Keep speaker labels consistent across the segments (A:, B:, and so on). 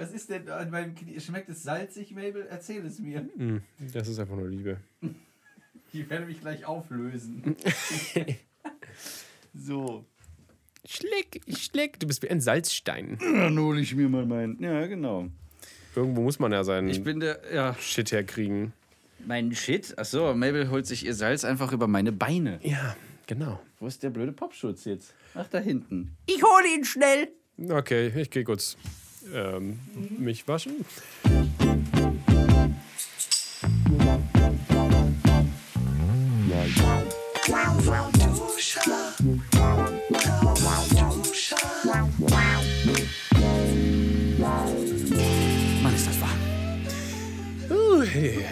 A: Was ist denn an meinem Knie? Schmeckt es salzig, Mabel? Erzähl es mir.
B: Hm, Das ist einfach nur Liebe.
A: Ich werde mich gleich auflösen. so.
B: Schleck, schleck. Du bist wie ein Salzstein.
A: Dann hole ich mir mal meinen. Ja, genau.
B: Irgendwo muss man ja seinen
A: Ich bin der. Ja.
B: Shit herkriegen.
A: Mein Shit? Achso, Mabel holt sich ihr Salz einfach über meine Beine.
B: Ja, genau.
A: Wo ist der blöde Popschutz jetzt? Ach, da hinten.
C: Ich hole ihn schnell.
B: Okay, ich gehe kurz ähm, mich waschen.
A: Mann, ist das warm.
B: Uh,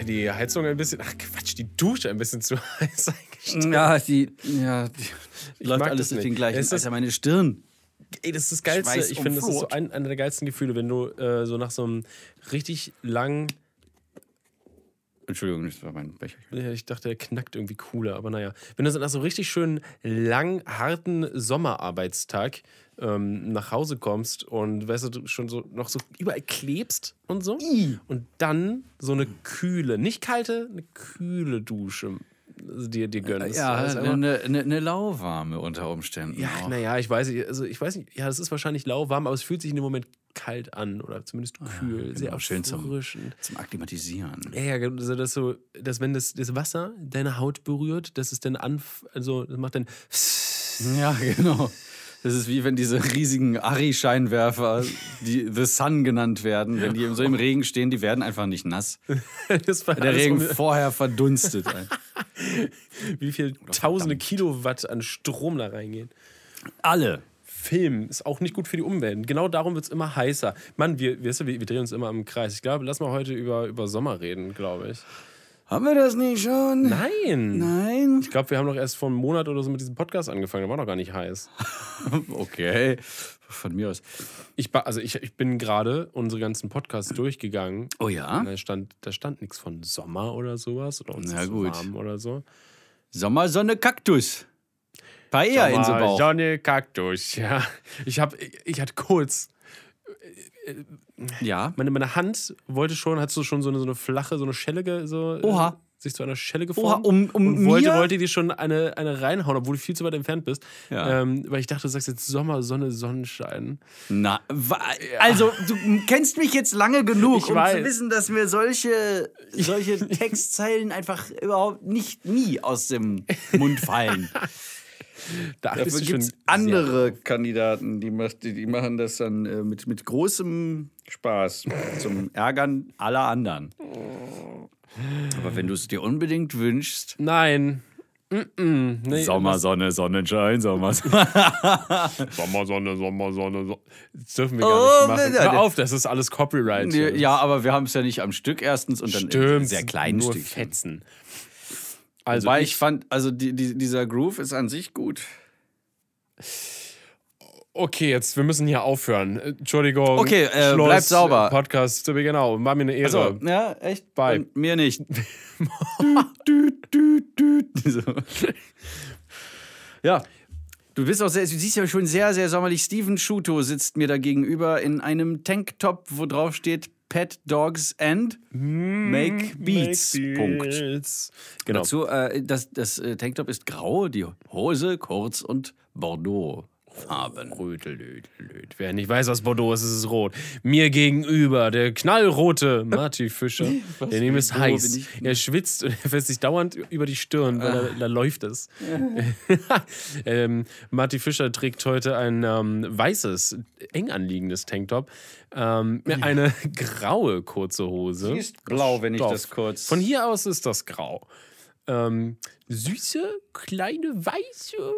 B: die Heizung ein bisschen, ach Quatsch, die Dusche ein bisschen zu heiß eingestellt.
A: Ja, die. Ja, die läuft
B: mag
A: alles
B: das
A: durch den gleichen.
B: Es ist-
A: Alter, meine Stirn.
B: Ey, das ist das Geilste.
A: Schweiß
B: Ich finde, das ist so ein, einer der geilsten Gefühle, wenn du äh, so nach so einem richtig langen,
A: Entschuldigung, das war mein Becher.
B: Ja, ich dachte, er knackt irgendwie cooler, aber naja. Wenn du so nach so richtig schönen, lang, harten Sommerarbeitstag ähm, nach Hause kommst und weißt du, schon so noch so überall klebst und so und dann so eine kühle, nicht kalte, eine kühle Dusche dir, dir gönnst.
A: Ja,
B: Das
A: eine, eine, eine lauwarme unter Umständen.
B: ja, naja, ich weiß nicht, also ich weiß nicht, ja, es ist wahrscheinlich lauwarm, aber es fühlt sich in dem Moment kalt an oder zumindest kühl, sehr
A: genau, schön zum-. Zum Akklimatisieren.
B: Ja, ja, genau, also das so, dass wenn das, das Wasser deine Haut berührt, dass es dann anf also das macht dann
A: Ja, genau. Das ist wie wenn diese riesigen Ari-Scheinwerfer, die The Sun genannt werden, wenn die so im Regen stehen, die werden einfach nicht nass.
B: das
A: der Regen vorher verdunstet.
B: wie viel tausende Kilowatt an Strom da reingehen.
A: Alle.
B: Film ist auch nicht gut für die Umwelt. Genau darum wird es immer heißer. Mann, wir, wir, wir drehen uns immer im Kreis. Ich glaube, lass mal heute über, über Sommer reden, glaube ich.
A: Haben wir das nicht schon?
B: Nein!
A: Nein.
B: Ich glaube, wir haben doch erst vor einem Monat oder so mit diesem Podcast angefangen. Der war noch gar nicht heiß.
A: Okay. Von mir aus.
B: Ich, also ich, ich bin gerade unsere ganzen Podcasts durchgegangen.
A: Oh ja?
B: Da stand, da stand nichts von Sommer oder sowas. Oder uns
A: Na gut.
B: warm oder so.
A: Sommer, Sonne, Kaktus. Paella
B: Sommer,
A: Inselbauch.
B: Sonne, Kaktus. Ja, ich habe, ich hatte kurz,
A: Ja.
B: meine, meine Hand wollte schon, hat so schon so eine, so eine flache, so eine Schelle, so, äh,
A: Oha.
B: Sich zu einer Schelle
A: Oha,
B: geformt.
A: um, um
B: und wollte,
A: mir?
B: wollte dir schon eine, eine reinhauen, obwohl du viel zu weit entfernt bist.
A: Ja.
B: Ähm, weil ich dachte, du sagst jetzt Sommer, Sonne, Sonnenschein.
A: Na, also du kennst mich jetzt lange genug,
B: Ich
A: um
B: weiß.
A: zu wissen, dass mir solche, solche Textzeilen einfach überhaupt nicht nie aus dem Mund fallen.
B: Da
A: Dafür gibt es
B: schon
A: andere Kandidaten, die, macht- die, die machen das dann äh, mit, mit großem Spaß zum Ärgern aller anderen. Aber wenn du es dir unbedingt wünschst,
B: Nein. Mm -mm. Nee,
A: Sommer, Sonne, Sonnenschein, Sommer, Sonne.
B: Sommer, Sonne, Sommer, Sonne, Sonne. Das dürfen wir
A: Oh,
B: gar nicht machen. Hör auf, das ist alles Copyright. hier.
A: Ja, aber wir haben es ja nicht am Stück erstens und dann
B: Stimmt.
A: sehr
B: Nur
A: kleinstückig.
B: Fetzen. Also
A: Wobei
B: ich,
A: ich fand, also die, die, dieser Groove ist an sich gut.
B: Okay, jetzt, wir müssen hier aufhören. Äh, Entschuldigung.
A: Okay, äh,
B: Schluss,
A: bleibt sauber.
B: äh, Podcast, genau, war mir eine Ehre.
A: Also, ja, echt?
B: Bye.
A: Und mir nicht. düt, düt, düt. So. Ja. Du bist auch sehr, du siehst ja schon sehr, sehr sommerlich. Steven Schuto sitzt mir da gegenüber in einem Tanktop, wo drauf steht Pet Dogs and Make Beats.
B: Make
A: Punkt.
B: Beats. Genau.
A: Dazu, äh, das, das äh, Tanktop ist grau, die Hose kurz und Bordeaux. Farben.
B: Rötelötelöt. Wer nicht weiß, was Bordeaux ist, ist es rot. Mir gegenüber der knallrote Marty Fischer. der neben ist heiß. Er schwitzt und er fässt sich dauernd über die Stirn, weil er, da läuft es. ähm, Marty Fischer trägt heute ein ähm, weißes, eng anliegendes Tanktop. Ähm, eine graue kurze Hose.
A: Sie ist blau, wenn ich das kurz-
B: Von hier aus ist das grau. Ähm, süße, kleine, weiße,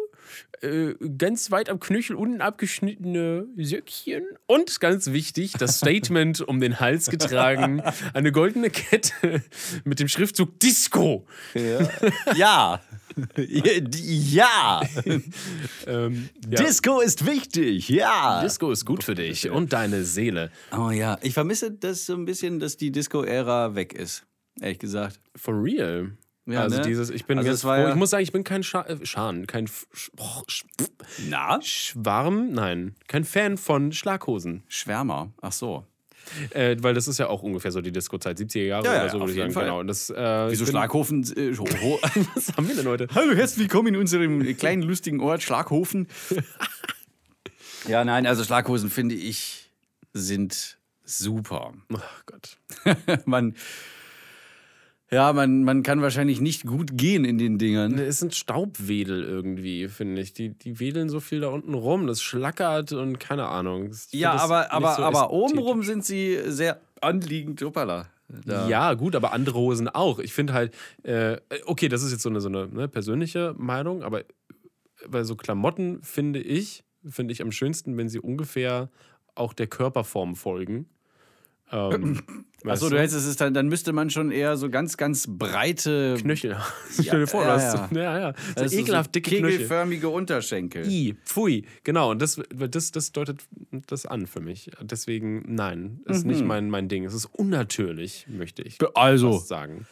B: äh, ganz weit am Knöchel unten abgeschnittene Söckchen und ganz wichtig, das Statement um den Hals getragen, eine goldene Kette mit dem Schriftzug Disco.
A: Ja. ja.
B: Ähm, ja.
A: Disco ist wichtig. Ja.
B: Disco ist gut für dich und deine Seele.
A: Oh ja. Ich vermisse das so ein bisschen, dass die Disco-Ära weg ist. Ehrlich gesagt.
B: For real.
A: Ja,
B: also
A: ne?
B: dieses, ich bin
A: Also
B: ganz froh.
A: ja-
B: Ich muss sagen, ich bin kein Scha äh, Schan, kein Sch Sch
A: Na?
B: Schwarm, nein, kein Fan von Schlaghosen.
A: Schwärmer. Ach so.
B: Äh, weil das ist ja auch ungefähr so die Disco-Zeit, 70er Jahre
A: Ja,
B: oder so, würde ich sagen.
A: Fall.
B: Genau. Und das, äh,
A: Wieso Schlaghofen? Äh, ho- ho-
B: Was haben wir denn heute?
A: Hallo, herzlich willkommen in unserem kleinen lustigen Ort Schlaghofen. ja, nein, also Schlaghosen finde ich sind super.
B: Oh Gott.
A: man, ja, man, man kann wahrscheinlich nicht gut gehen in den Dingern.
B: Es sind Staubwedel irgendwie, finde ich. Die, die wedeln so viel da unten rum, das schlackert und keine Ahnung.
A: Ja, aber, aber,
B: so
A: aber obenrum sind sie sehr anliegend. Hoppala. Da.
B: Ja, gut, aber andere Hosen auch. Ich finde halt, äh, okay, das ist jetzt so eine, so eine ne, persönliche Meinung, aber bei so Klamotten finde ich, finde ich am schönsten, wenn sie ungefähr auch der Körperform folgen. Ähm,
A: Achso, du hältst es dann, dann müsste man schon eher so ganz, ganz breite,
B: Knöchel. Stell dir vor,
A: ja, ja.
B: ja, ja. So
A: also
B: ekelhaft dicke Knöchel.
A: kegelförmige Unterschenkel.
B: I, pfui, genau. Und das, das, das deutet das an für mich. Deswegen, nein, ist nicht mein, mein Ding. Es ist unnatürlich, möchte ich
A: Also,
B: sagen.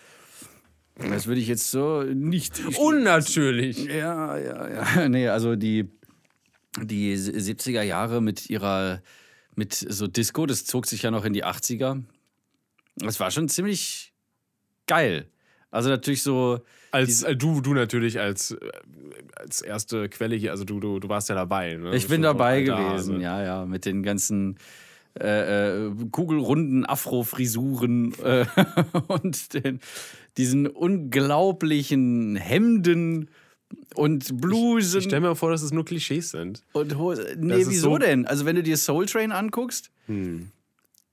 A: das würde ich jetzt so nicht.
B: Unnatürlich.
A: Ja, ja, ja. Nee, also die, die 70er Jahre mit ihrer, mit so Disco, das zog sich ja noch in die 80er. Das war schon ziemlich geil. Also natürlich so,
B: Als äh, du, du natürlich als, äh, als erste Quelle hier, also du, du, du warst ja dabei. Ne?
A: ich bin dabei gewesen, ja, ja, mit den ganzen äh, äh, kugelrunden Afro-Frisuren äh, und den, diesen unglaublichen Hemden und Blusen.
B: Ich stelle mir vor, dass es nur Klischees sind.
A: Und Hose. Nee, wieso
B: so-
A: denn? Also, wenn du dir Soul Train anguckst,
B: Hm.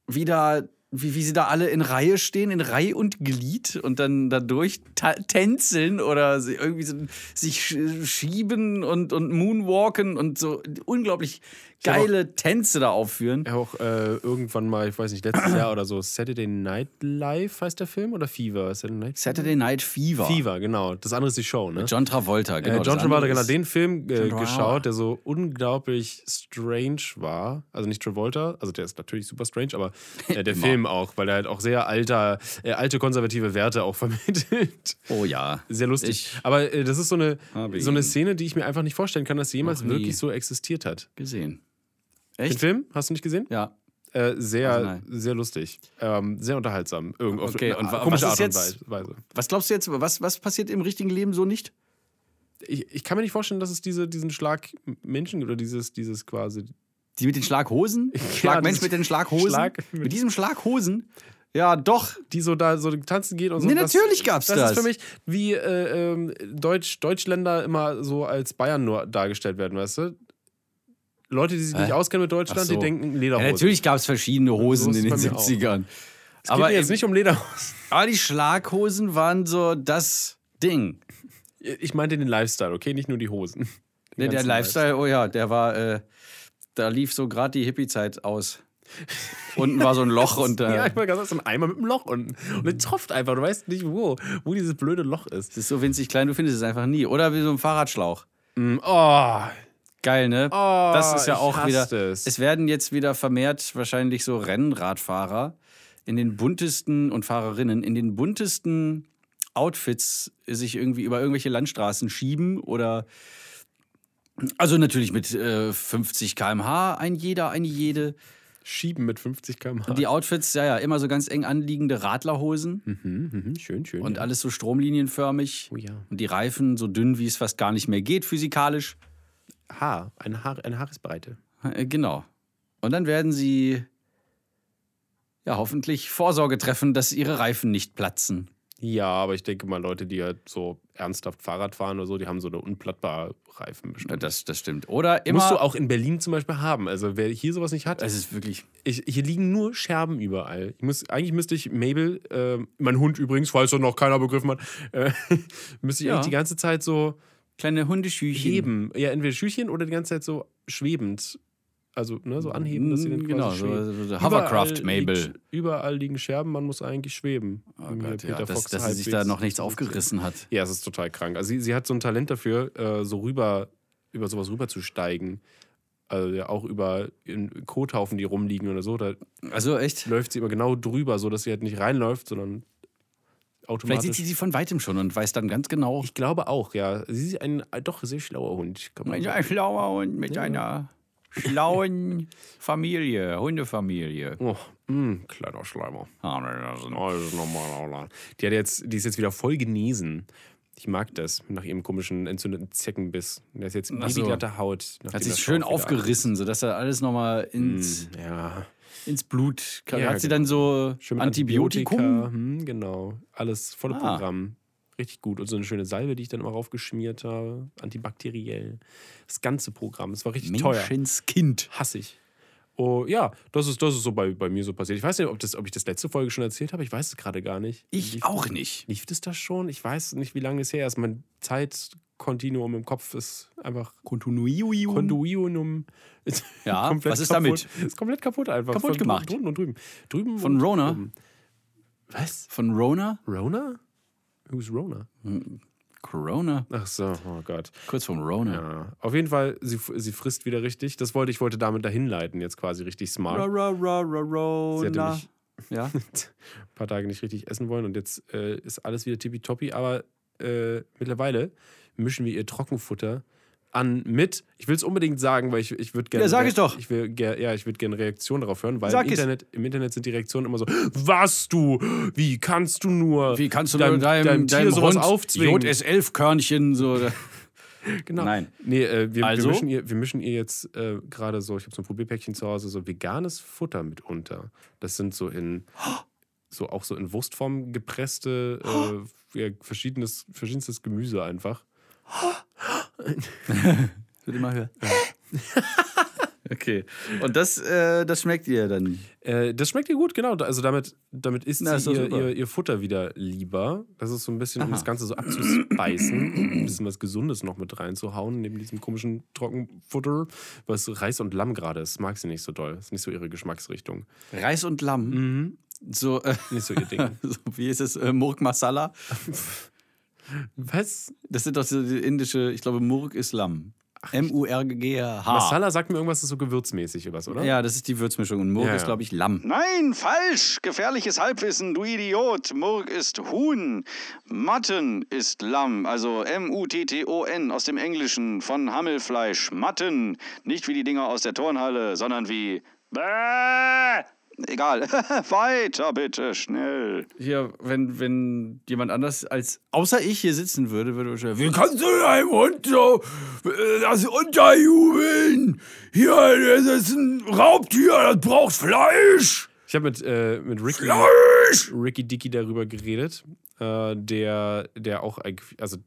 A: wie, da, wie, wie sie da alle in Reihe stehen, in Reihe und Glied und dann dadurch tänzeln oder irgendwie so, sich sch- schieben und, und moonwalken und so unglaublich geile Tänze da aufführen.
B: Ja, auch äh, irgendwann mal, ich weiß nicht, letztes Jahr oder so, Saturday Night Live heißt der Film oder Fever? Saturday Night
A: Saturday Night Fever.
B: Fever, genau. Das andere ist die Show, ne?
A: John Travolta, genau.
B: äh, John Travolta, genau, den Film äh, geschaut, der so unglaublich strange war. Also nicht Travolta, also der ist natürlich super strange, aber äh, der. Film auch, weil er halt auch sehr alter, äh, alte konservative Werte auch vermittelt.
A: Oh ja.
B: Sehr lustig.
A: Ich
B: aber äh, das ist so eine, so eine Szene, die ich mir einfach nicht vorstellen kann, dass sie jemals wirklich so existiert hat.
A: gesehen.
B: Den
A: Echt?
B: Film, hast du nicht gesehen?
A: Ja.
B: Äh, sehr,
A: Also
B: sehr lustig. Ähm, sehr unterhaltsam. Irgend auf
A: Okay,
B: eine
A: und
B: komische
A: was
B: Art
A: ist
B: und Weise.
A: Was glaubst du jetzt, was, was passiert im richtigen Leben so nicht?
B: Ich, ich kann mir nicht vorstellen, dass es diese, diesen Schlag Menschen oder dieses, dieses quasi.
A: Die mit den Schlaghosen? Schlagmensch
B: das-
A: mit den Schlaghosen?
B: Schlag-
A: mit diesem Schlaghosen? Ja, doch.
B: Die so da so tanzen geht und so.
A: Nee,
B: Das-
A: natürlich gab's
B: das.
A: das.
B: ist für mich, wie äh, ähm, Deutsch, Deutschländer immer so als Bayern nur dargestellt werden, weißt du? Leute, die sich
A: Hä?
B: nicht auskennen mit Deutschland,
A: so.
B: die denken
A: Ja,
B: Lederhosen.
A: natürlich gab es verschiedene Hosen in den
B: es bei mir auch.
A: 70ern.
B: Es geht mir jetzt nicht um Lederhosen.
A: aber die Schlaghosen waren so das Ding.
B: Ich meinte den Lifestyle, okay? Nicht nur die Hosen. Den
A: Ne, der Lifestyle, oh ja, der war, äh, da lief so gerade die Hippie-Zeit aus. Unten war so ein Loch und äh,
B: Ja, ich sagen, so ein Eimer mit einem Loch unten. Und es tropft einfach. Du weißt nicht, wo, wo dieses blöde Loch ist.
A: es ist so winzig klein, du findest es einfach nie. Oder wie so ein Fahrradschlauch.
B: Mm, Oh,
A: Geil, ne?
B: Oh,
A: das ist ja auch wieder.
B: es.
A: Es werden jetzt wieder vermehrt wahrscheinlich so Rennradfahrer in den buntesten und Fahrerinnen in den buntesten Outfits sich irgendwie über irgendwelche Landstraßen schieben oder also natürlich mit äh, 50 km/h ein jeder, eine jede.
B: schieben mit 50 km/h.
A: Die Outfits, ja, ja, immer so ganz eng anliegende Radlerhosen
B: Mhm, mhm, schön, schön.
A: und
B: ja.
A: alles so stromlinienförmig.
B: Oh ja.
A: Und die Reifen so dünn, wie es fast gar nicht mehr geht, physikalisch.
B: Haar, eine, Haar, eine Haaresbreite.
A: Äh, Genau. Und dann werden sie ja hoffentlich Vorsorge treffen, dass ihre Reifen nicht platzen.
B: Ja, aber ich denke mal, Leute, die halt so ernsthaft Fahrrad fahren oder so, die haben so eine unplattbare Reifen bestimmt.
A: Das, das stimmt. Oder immer.
B: Musst du auch in Berlin zum Beispiel haben. Also wer hier sowas nicht hat,
A: Es ist wirklich.
B: ich, hier liegen nur Scherben überall. Ich muss, eigentlich müsste ich Mabel, äh, mein Hund übrigens, falls noch keiner begriffen hat, äh, müsste ich
A: Ja.
B: eigentlich die ganze Zeit so
A: Kleine Hundeschüchen.
B: heben. Ja, entweder Schüchchen oder die ganze Zeit so schwebend. Also, ne, so anheben, dass sie dann quasi
A: Genau, so, so Hovercraft
B: Überall
A: Mabel.
B: Liegt, überall liegen Scherben, man muss eigentlich schweben.
A: Oh Gott, ja, dass, dass sie sich da noch nichts aufgerissen hat.
B: Ja, es ist total krank. Also sie, sie hat so ein Talent dafür, äh, so rüber, über sowas rüber zu steigen. Also ja, auch über in Kothaufen, die rumliegen oder so. Da
A: Also echt?
B: läuft sie immer genau drüber, so dass sie halt nicht reinläuft, sondern
A: Vielleicht
B: automatisch.
A: sieht sie sie von weitem schon und weiß dann ganz genau.
B: ich glaube auch, ja. Sie ist ein äh, doch sehr schlauer Hund. kann man sagen.
A: schlauer Hund mit
B: Ja.
A: einer schlauen Familie, Hundefamilie.
B: Oh, mh, kleiner Schleimer. Oh, das ist normal. Die, hat jetzt, die ist jetzt wieder voll genesen. Ich mag das, nach ihrem komischen entzündeten Zeckenbiss. Der ist jetzt
A: Ach so.
B: babyglatte Haut.
A: Hat sich schön aufgerissen, sodass er alles nochmal ins,
B: Ja,
A: ins Blut.
B: Ja,
A: Hat sie
B: genau.
A: dann so
B: schön mit
A: Antibiotikum?
B: Antibiotika, Hm, genau. Alles volle
A: Ah.
B: Programm. Richtig gut. Und so eine schöne Salbe, die ich dann immer raufgeschmiert habe. Antibakteriell. Das ganze Programm. Das war richtig teuer.
A: Menschenskind.
B: Hasse ich. Oh, ja, das ist, das ist so bei, bei mir so passiert. Ich weiß nicht, ob, das, ob ich das letzte Folge schon erzählt habe. Ich weiß es gerade gar nicht.
A: Ich
B: Lief-
A: auch nicht.
B: Lief das da schon? Ich weiß nicht, wie lange es her ist. Mein Zeitkontinuum im Kopf ist einfach
A: Kontinuium.
B: Kontinuum. ist
A: Ja,
B: komplett
A: was ist
B: kaputt. Ist komplett kaputt einfach.
A: Kaputt
B: Von
A: gemacht.
B: Drunten und drüben. drüben
A: Von
B: und
A: Rona?
B: drüben. Was?
A: Von Rona?
B: Rona? Who's Rona?
A: Corona?
B: Ach so, oh Gott.
A: Kurz vom Rona.
B: Ja. Auf jeden Fall, sie, sie frisst wieder richtig. Das wollte ich wollte damit dahin leiten, jetzt quasi richtig smart.
A: Ra, ra, ra, ra, Rona.
B: Sie hatte mich
A: ja.
B: ein paar Tage nicht richtig essen wollen und jetzt äh, ist alles wieder tippitoppi. Aber äh, mittlerweile mischen wir ihr Trockenfutter an mit. Ich will es unbedingt sagen, weil ich, ich würde gerne.
A: Ja, sag es doch.
B: Ich will ger, ja, ich würde gerne Reaktionen darauf hören, weil im. Internet, im Internet sind die Reaktionen immer so: Was du? Wie kannst du nur?
A: Wie kannst du
B: deinem,
A: deinem, deinem,
B: deinem Tier
A: deinem
B: sowas
A: Hund
B: aufzwingen?
A: JS11-Körnchen so.
B: Genau.
A: Nein.
B: Nee, äh, wir,
A: Also?
B: wir, mischen ihr, wir mischen ihr jetzt äh, gerade so, ich habe so ein Probierpäckchen zu Hause, so veganes Futter mit unter. Das sind so in, so auch so in Wurstform gepresste, äh, ja, verschiedenes, verschiedenstes Gemüse einfach.
A: Bitte mal hören. okay. Und das, äh, das schmeckt ihr dann.
B: Äh, das schmeckt ihr gut, genau. Also damit, damit isst
A: Na, ist
B: sie ihr, ihr, ihr Futter wieder lieber. Das ist so ein bisschen, um das Ganze so abzuspeisen, ein bisschen was Gesundes noch mit reinzuhauen, neben diesem komischen Trockenfutter, was Reis und Lamm gerade ist. Mag sie nicht so doll. Ist nicht so ihre Geschmacksrichtung.
A: Reis und Lamm.
B: Mhm.
A: So, äh,
B: Nicht so ihr Ding.
A: so, wie ist es? Äh, Murk Masala.
B: Was?
A: Das sind doch so die indische, ich glaube, Murk ist Lamm. M-U-R-G-H.
B: Masala sagt mir irgendwas, das ist so gewürzmäßig was, oder?
A: Ja, das ist die Würzmischung. Und Murk
B: Ja,
A: ist, glaube ich, Lamm.
C: Nein, falsch. Gefährliches Halbwissen, du Idiot. Murk ist Huhn. Mutton ist Lamm, also M-U-T-T-O-N aus dem Englischen von Hammelfleisch. Mutton. Nicht wie die Dinger aus der Turnhalle, sondern wie. Bäh. Egal. Weiter bitte, schnell.
A: Hier, wenn, wenn jemand anders als außer ich hier sitzen würde, würde wahrscheinlich, wie kannst du deinem Hund so äh, das unterjubeln? Hier, das ist ein Raubtier, das braucht Fleisch.
B: Ich habe mit, äh, mit Ricky,
A: Fleisch!
B: Ricky Dicky darüber geredet, äh, der, der auch, also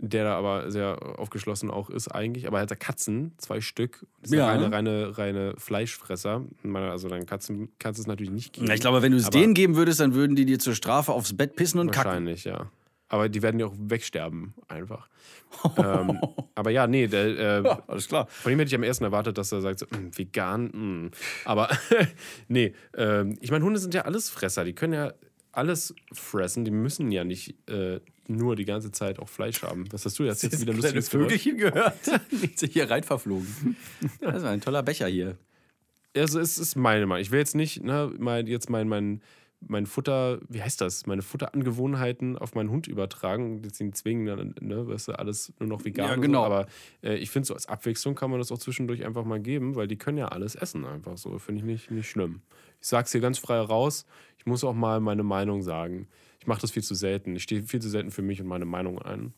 B: der da aber sehr aufgeschlossen auch ist eigentlich, aber er hat da Katzen, zwei Stück, das
A: Ja.
B: reine, reine, reine Fleischfresser. Also deinen Katzen kannst du es natürlich nicht geben.
A: Ich glaube, wenn du es denen geben würdest, dann würden die dir zur Strafe aufs Bett pissen und kacken.
B: Wahrscheinlich, ja. Aber die werden ja auch wegsterben, einfach. ähm, aber ja, nee, der, äh,
A: Alles klar.
B: Von ihm hätte ich am ersten erwartet, dass er sagt, so, "Mm, vegan, mm." aber nee, ähm, ich meine, Hunde sind ja alles Fresser, die können ja alles fressen, die müssen ja nicht äh, nur die ganze Zeit auch Fleisch haben. Was hast du jetzt, jetzt wieder lustiges?
A: Vögelchen gehört. Ist hier rein verflogen. Das ist ein toller Becher hier.
B: Also es ist meine Meinung. Ich will jetzt nicht ne, mein, jetzt mein, mein, mein Futter, wie heißt das, meine Futterangewohnheiten auf meinen Hund übertragen und jetzt ihn zwingen, dann, ne, weißt du, alles nur noch vegan.
A: Ja, genau.
B: So. Aber äh, ich finde so als Abwechslung kann man das auch zwischendurch einfach mal geben, weil die können ja alles essen einfach so. Finde ich nicht, nicht schlimm. Ich sag's hier ganz frei raus. Ich muss auch mal meine Meinung sagen. Ich mache das viel zu selten. Ich stehe viel zu selten für mich und meine Meinung ein.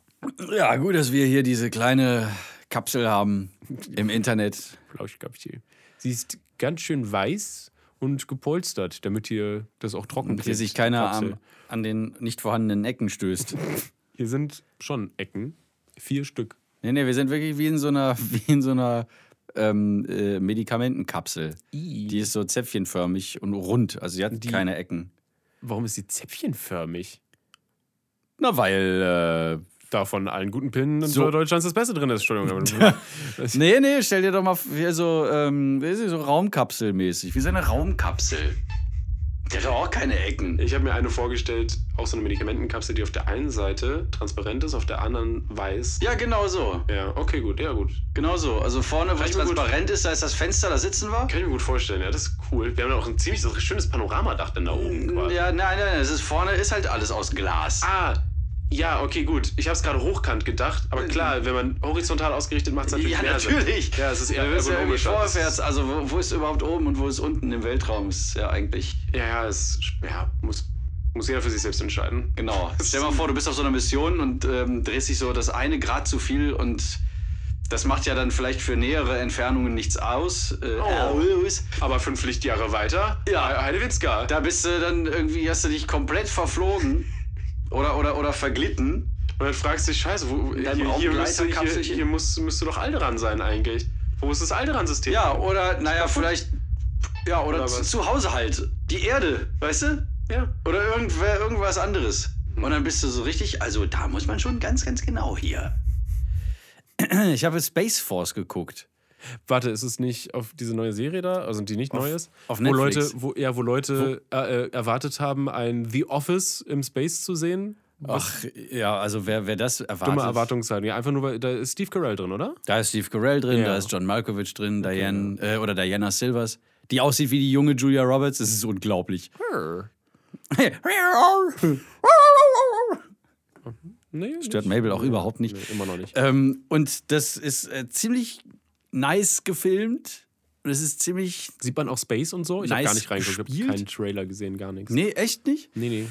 A: Ja, gut, dass wir hier diese kleine Kapsel haben im Internet.
B: Flauschkapsel. Sie ist ganz schön weiß und gepolstert, damit hier das auch trocken
A: Damit hier sich
B: die
A: keiner am, an den nicht vorhandenen Ecken stößt.
B: Hier sind schon Ecken. Vier Stück.
A: Nee, nee, wir sind wirklich wie in so einer, wie in so einer ähm, äh, Medikamentenkapsel. Die ist so zäpfchenförmig und rund. Also sie hat keine Ecken.
B: Warum ist sie zäpfchenförmig?
A: Na, weil.
B: Da von allen guten Pillen in
A: So.
B: Deutschland das Beste drin ist. Entschuldigung.
A: Äh, nee, nee, stell dir doch mal so, ähm, so Raumkapselmäßig. Wie so eine Raumkapsel. Die hat auch keine Ecken.
B: Ich habe mir eine vorgestellt, auch so eine Medikamentenkapsel, die auf der einen Seite transparent ist, auf der anderen weiß.
A: Ja, genau so.
B: Ja, okay, gut, ja, gut.
A: Genau so. Also vorne,
B: ich mir gut-
A: transparent ist, da ist das Fenster, da sitzen wir.
B: Kann ich mir gut vorstellen, ja, das ist cool. Wir haben ja auch ein ziemlich schönes Panoramadach dann da oben quasi.
A: Ja, nein, nein, nein. Es ist vorne ist halt alles aus Glas.
B: Ah, Ja, okay, gut. Ich habe es gerade hochkant gedacht, aber klar, wenn man horizontal ausgerichtet macht, es natürlich
C: Ja,
B: mehr
C: natürlich.
B: Sinn. Ja, es ist eher
C: bist ja vorwärts. Also, wo, wo ist überhaupt oben und wo ist unten im Weltraum? Ist ja eigentlich.
B: Ja, ja, es ja, muss, muss jeder für sich selbst entscheiden.
C: Genau. Stell dir mal vor, du bist auf so einer Mission und ähm, drehst dich so das eine Grad zu viel und das macht ja dann vielleicht für nähere Entfernungen nichts aus. Äh,
B: Oh.
C: aus.
B: Aber fünf Lichtjahre weiter,
C: Ja.
B: Heidewitzka.
C: Da bist du dann irgendwie, hast du dich komplett verflogen oder, oder, oder verglitten.
B: Und dann fragst du dich, scheiße, wo, hier,
C: deinem
B: hier, müsste, hier, hier muss, müsste doch Alderan sein eigentlich. Wo ist das Alderan-System?
C: Ja, oder, naja, vielleicht. Ja, oder,
B: Oder
C: zu, Hause halt. Die Erde, weißt du?
B: ja.
C: Oder irgendwer, irgendwas anderes. Und dann bist du so richtig, also da muss man schon ganz, ganz genau hier.
A: Ich habe Space Force geguckt.
B: Warte, ist es nicht auf diese neue Serie da, also die nicht neu ist?
A: auf
B: wo Leute,
A: Netflix.
B: wo, ja, wo Leute äh, äh, erwartet haben, ein The Office im Space zu sehen?
A: Ach, ja, also wer, wer das erwartet.
B: Dumme Erwartungshaltung. Ja, einfach nur, weil da ist Steve Carell drin, oder?
A: Da ist Steve Carell drin,
B: Ja.
A: da ist John Malkovich drin, Diane, äh, oder Diana Silvers, die aussieht wie die junge Julia Roberts. Das ist unglaublich.
B: Nee,
A: Stört. Mabel auch überhaupt nicht.
B: Nee, immer noch nicht.
A: Ähm, und das ist äh, ziemlich nice gefilmt. Und es ist ziemlich.
B: Sieht man auch Space und so? Ich habe
A: Nice
B: gar nicht reingeguckt, ich habe keinen Trailer gesehen, gar nichts.
A: Nee, echt nicht?
B: nee. nee.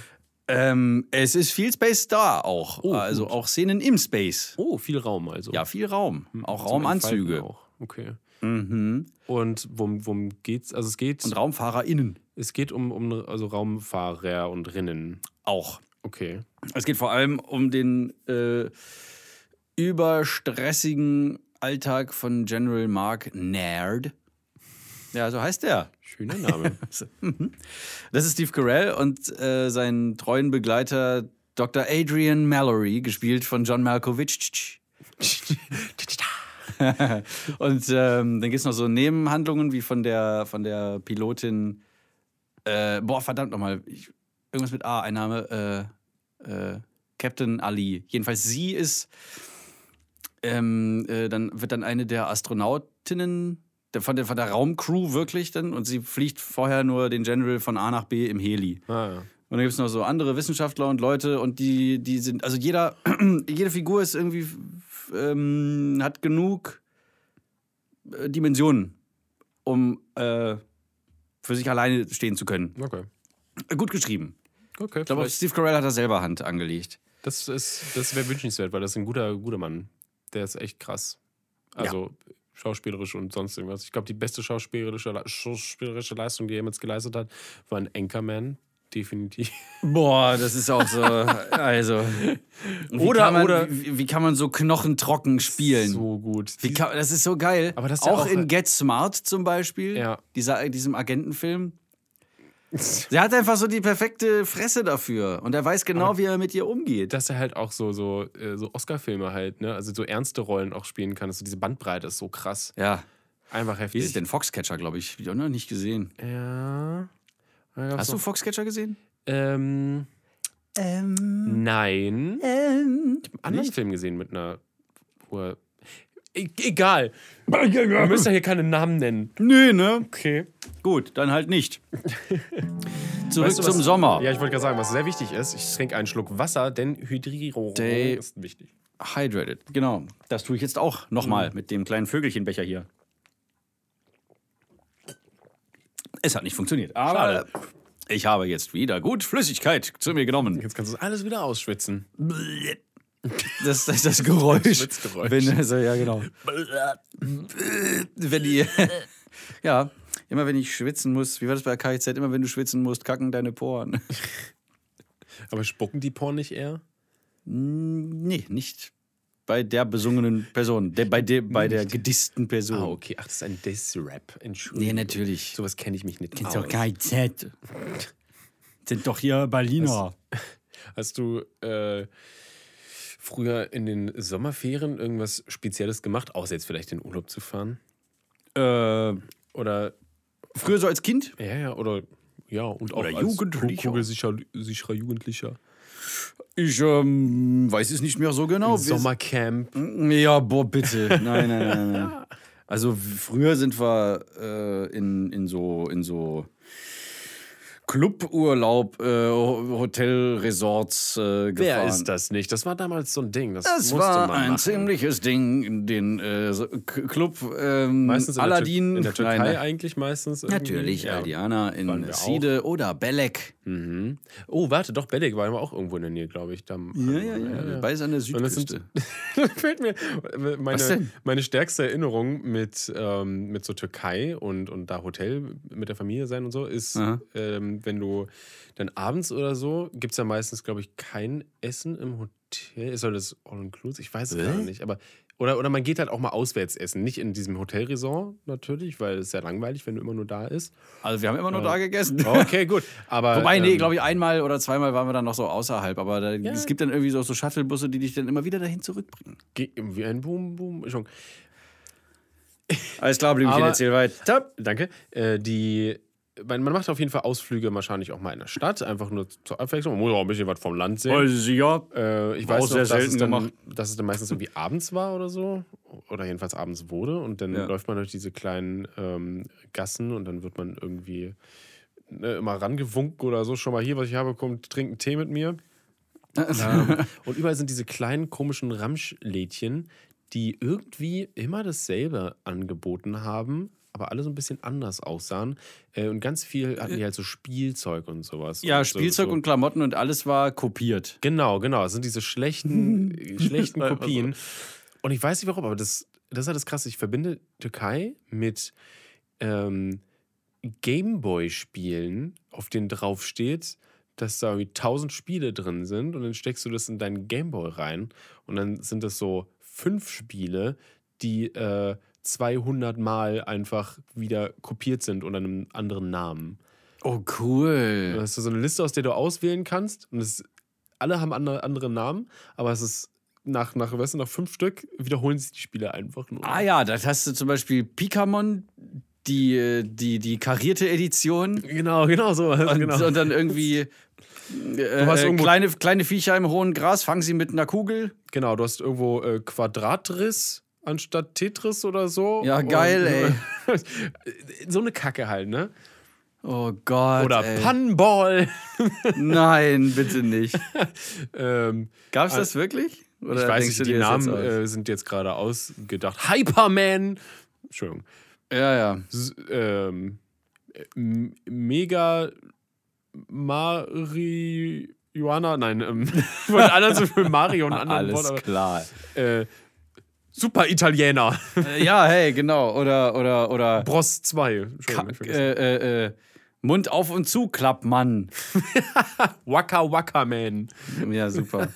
A: Ähm, es ist viel Space da auch.
B: Oh,
A: also
B: gut.
A: auch Szenen im Space.
B: Oh, viel Raum also.
A: Ja, viel Raum. Auch
B: Zum
A: Raumanzüge.
B: Entfalten Auch. Okay.
A: Mhm.
B: Und worum, worum geht's? Also es geht,
A: Und RaumfahrerInnen
B: es geht um, um also Raumfahrer und Rinnen.
A: auch.
B: Okay.
A: Es geht vor allem um den äh, überstressigen Alltag von General Mark Naird. Ja, so heißt er.
B: Schöner Name.
A: Das ist Steve Carell und äh, sein treuen Begleiter Dr. Adrian Mallory, gespielt von John Malkovich. und ähm, dann gibt es noch so Nebenhandlungen wie von der, von der Pilotin. Äh, boah, verdammt nochmal. Ich- Irgendwas mit A, Einnahme. Äh, äh, Captain Ali. Jedenfalls sie ist. Ähm, äh, dann wird dann eine der Astronautinnen von, der, von der Raumcrew wirklich dann und sie fliegt vorher nur den General von A nach B im Heli.
B: ah, ja.
A: Und dann gibt es noch so andere Wissenschaftler und Leute und die, die sind, also jeder, jede Figur ist irgendwie, ähm, hat genug äh, Dimensionen, um äh, für sich alleine stehen zu können.
B: Okay.
A: Gut geschrieben.
B: Okay,
A: Ich glaube, Steve Carell hat da selber Hand angelegt.
B: das, ist, das wäre wünschenswert, weil das ist ein guter, guter Mann. Der ist echt krass. Also schauspielerisch und sonst irgendwas. Ich glaube, die beste schauspielerische, Le- schauspielerische Leistung, die er jemals geleistet hat, war ein Anchorman. Definitiv.
A: Boah, das ist auch so, also. Wie
B: Oder-
A: kann man,
B: oder-
A: wie, wie kann man so knochentrocken spielen?
B: So gut.
A: Wie kann, das ist so geil.
B: Aber das ist ja
A: auch,
B: auch-
A: in Get Smart zum Beispiel,
B: Ja.
A: dieser, diesem Agentenfilm. Der hat einfach so die perfekte Fresse dafür. Und er weiß genau, wie er mit ihr umgeht.
B: dass er halt auch so, so, äh, so Oscar-Filme halt, ne? Also so ernste Rollen auch spielen kann. Also diese Bandbreite ist so krass.
A: Ja.
B: Einfach
A: Wie
B: heftig.
A: ist es denn? Foxcatcher, glaube ich. Hab ich auch noch nicht gesehen.
B: Ja.
A: Hast du Foxcatcher gesehen?
B: Ähm,
A: Ähm.
B: nein.
A: ähm
B: Einen anderen Film gesehen mit einer. Wo er, e egal. Wir müssen ja hier keine Namen nennen.
A: Nee, ne?
B: Okay.
A: Gut, dann halt nicht. Zurück
B: Weißt du,
A: zum
B: was-
A: Sommer.
B: Ja, ich wollte gerade sagen, was sehr wichtig ist, ich trinke einen Schluck Wasser, denn Hydrierung ist wichtig.
A: Hydrated. Genau. Das tue ich jetzt auch nochmal mit dem kleinen Vögelchenbecher hier. Es hat nicht funktioniert. Aber ich habe jetzt wieder gut Flüssigkeit zu mir genommen.
B: Jetzt kannst du alles wieder ausschwitzen.
A: Das, das ist das Geräusch.
B: Schwitzgeräusch.
A: Wenn, also, ja, genau. wenn die. ja, immer wenn ich schwitzen muss, wie war das bei KIZ? Immer wenn du schwitzen musst, kacken deine Poren.
B: Aber spucken die Porn nicht eher?
A: nee, nicht bei der besungenen Person. Der, bei, der, bei der gedissten Person.
B: Ah, okay. Ach, das ist ein Diss-Rap. Entschuldigung.
A: Nee, natürlich.
B: Sowas kenne ich mich nicht
A: Kennst doch KIZ. Sind doch hier Berliner.
B: Hast du äh, früher in den Sommerferien irgendwas Spezielles gemacht, außer jetzt vielleicht in Urlaub zu fahren?
A: Äh,
B: Oder,
A: früher so als Kind?
B: ja, ja, oder, ja, und auch
A: Oder
B: als
A: Jugendlicher.
B: kugelsicherer sicherer Jugendlicher.
A: Ich ähm, weiß es nicht mehr so genau.
B: Sommercamp.
A: Ja, boah, bitte. Nein, nein, nein, nein. Also früher sind wir äh, in, in so, in so Cluburlaub, äh, Hotelresorts äh, gefahren.
B: Wer ist das nicht? Das war damals so ein Ding. Das,
A: Das
B: musste
A: war
B: man
A: ein
B: machen.
A: ziemliches Ding, den äh, Club ähm,
B: Meistens in
A: Aladdin.
B: Der, in der Türkei
A: Nein,
B: eigentlich meistens. irgendwie.
A: Natürlich,
B: Ja.
A: Aldiana in Side oder Belek.
B: Mhm. Oh, warte, doch, Belek war aber auch irgendwo in der Nähe, glaube ich. Da,
A: Ja, ja, ja.
B: Und das sind,
A: Südküste.
B: da fällt mir
A: Was
B: meine,
A: denn?
B: meine stärkste Erinnerung mit, ähm, mit so Türkei und, und da Hotel mit der Familie sein und so ist. Ähm, wenn du dann abends oder so, gibt es ja meistens, glaube ich, kein Essen im Hotel. Soll das all-inclusive? Ich weiß es gar nicht. Aber, oder, oder man geht halt auch mal auswärts essen. Nicht in diesem Hotelresort natürlich, weil es sehr langweilig, wenn du immer nur da ist.
A: Also wir haben immer nur da gegessen.
B: Okay, gut. Aber,
A: Wobei, nee,
B: ähm,
A: glaube ich, einmal oder zweimal waren wir dann noch so außerhalb. Aber da,
B: Ja.
A: es gibt dann irgendwie so, so Shuttlebusse, die dich dann immer wieder dahin zurückbringen.
B: ge- Wie ein Boom, Boom. Schon.
A: Alles klar, Blümchen, erzähl weiter.
B: Danke. Äh, die, man, man macht auf jeden Fall Ausflüge wahrscheinlich auch mal in der Stadt, einfach nur zur Abwechslung. Man muss auch ein bisschen was vom Land sehen.
A: Also, ja.
B: Äh, ich weiß
A: auch
B: noch,
A: sehr
B: dass,
A: selten
B: es dann,
A: gemacht.
B: dass es dann meistens irgendwie abends war oder so. Oder jedenfalls abends wurde. Und dann
A: Ja.
B: läuft man durch diese kleinen ähm, Gassen und dann wird man irgendwie ne, immer rangewunken oder so. Schon mal hier, was ich habe, kommt, trinkt einen Tee mit mir. ähm, und überall sind diese kleinen komischen Ramschlädchen, die irgendwie immer dasselbe angeboten haben, aber alle so ein bisschen anders aussahen. Äh, und ganz viel hatten die halt so Spielzeug und sowas.
A: Ja,
B: und
A: Spielzeug
B: so.
A: und Klamotten und alles war kopiert.
B: Genau, genau. Es sind diese schlechten, schlechten
A: Einfach
B: Kopien. Und ich weiß nicht warum, aber das, das ist halt das Krasse. Ich verbinde Türkei mit ähm, Gameboy-Spielen, auf denen drauf steht, dass da irgendwie tausend Spiele drin sind und dann steckst du das in deinen Gameboy rein und dann sind das so fünf Spiele, die äh, 200 Mal einfach wieder kopiert sind unter einem anderen Namen.
A: Oh,
B: Da
A: cool.
B: hast du so eine Liste, aus der du auswählen kannst. Und es, alle haben andere, andere Namen, aber es ist nach, nach, weißt du, nach fünf Stück wiederholen sich die Spiele einfach nur.
A: Ah ja, das hast du zum Beispiel Pikamon, die, die, die karierte Edition.
B: Genau, genau so.
A: Und,
B: genau.
A: und dann irgendwie
B: hast
A: äh,
B: irgendwo-
A: kleine, kleine Viecher im hohen Gras, fangen sie mit einer Kugel.
B: genau, du hast irgendwo äh, Quadratriss anstatt Tetris oder so.
A: Ja, geil,
B: ey. so eine Kacke halt, ne?
A: Oh Gott.
B: Oder
A: ey.
B: Punball.
A: Nein, bitte nicht.
B: ähm,
A: Gab es das wirklich? Oder
B: ich weiß nicht, die Namen äh, sind jetzt gerade ausgedacht. Hyperman. Entschuldigung.
A: ja, ja.
B: S- ähm, äh, Mega Marihuana, nein, ähm, ich wollte so für Mario und anderen
A: Alles
B: Wort, aber,
A: klar.
B: äh, Super Italiener,
A: Äh, ja, hey, genau. Oder, oder, oder
B: Bros 2.
A: Ka
B: Entschuldigung, ich vergesse.
A: äh, äh, äh, Mund auf und zu, Klappmann.
B: Waka Waka Man.
A: Ja, super.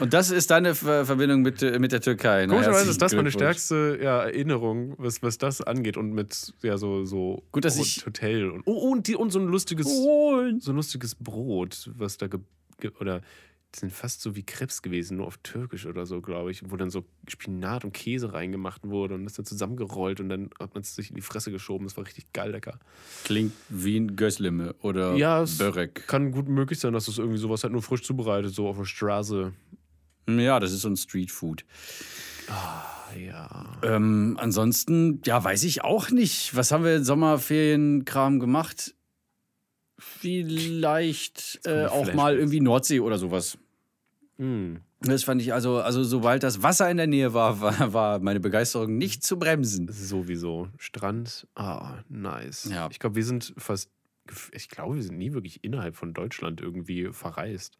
A: Und das ist deine Ver Verbindung mit, äh, mit der Türkei. Na,
B: Komischerweise ist das meine stärkste ja, Erinnerung, was, was das angeht und mit ja, so, so
A: Gut, dass ich-
B: Hotel und, oh, und, die, und so ein lustiges so ein lustiges Brot, was da ge, ge, oder sind fast so wie Krebs gewesen, nur auf Türkisch oder so, glaube ich, wo dann so Spinat und Käse reingemacht wurde und das dann zusammengerollt und dann hat man es sich in die Fresse geschoben. Das war richtig geil lecker.
A: Klingt wie ein Göslime oder
B: Ja, es
A: Börek.
B: kann gut möglich sein, dass das irgendwie sowas halt nur frisch zubereitet, so auf der Straße.
A: Ja, das ist so ein Streetfood.
B: Ja.
A: Ähm, ansonsten, ja, weiß ich auch nicht. Was haben wir in Sommerferienkram gemacht? Vielleicht äh, auch mal irgendwie Nordsee oder sowas.
B: Hm.
A: Das fand ich also, also sobald das Wasser in der Nähe war, war, war meine Begeisterung nicht zu bremsen.
B: Sowieso. Strand, ah, nice.
A: Ja.
B: Ich glaube, wir sind fast, ich glaube, wir sind nie wirklich innerhalb von Deutschland irgendwie verreist.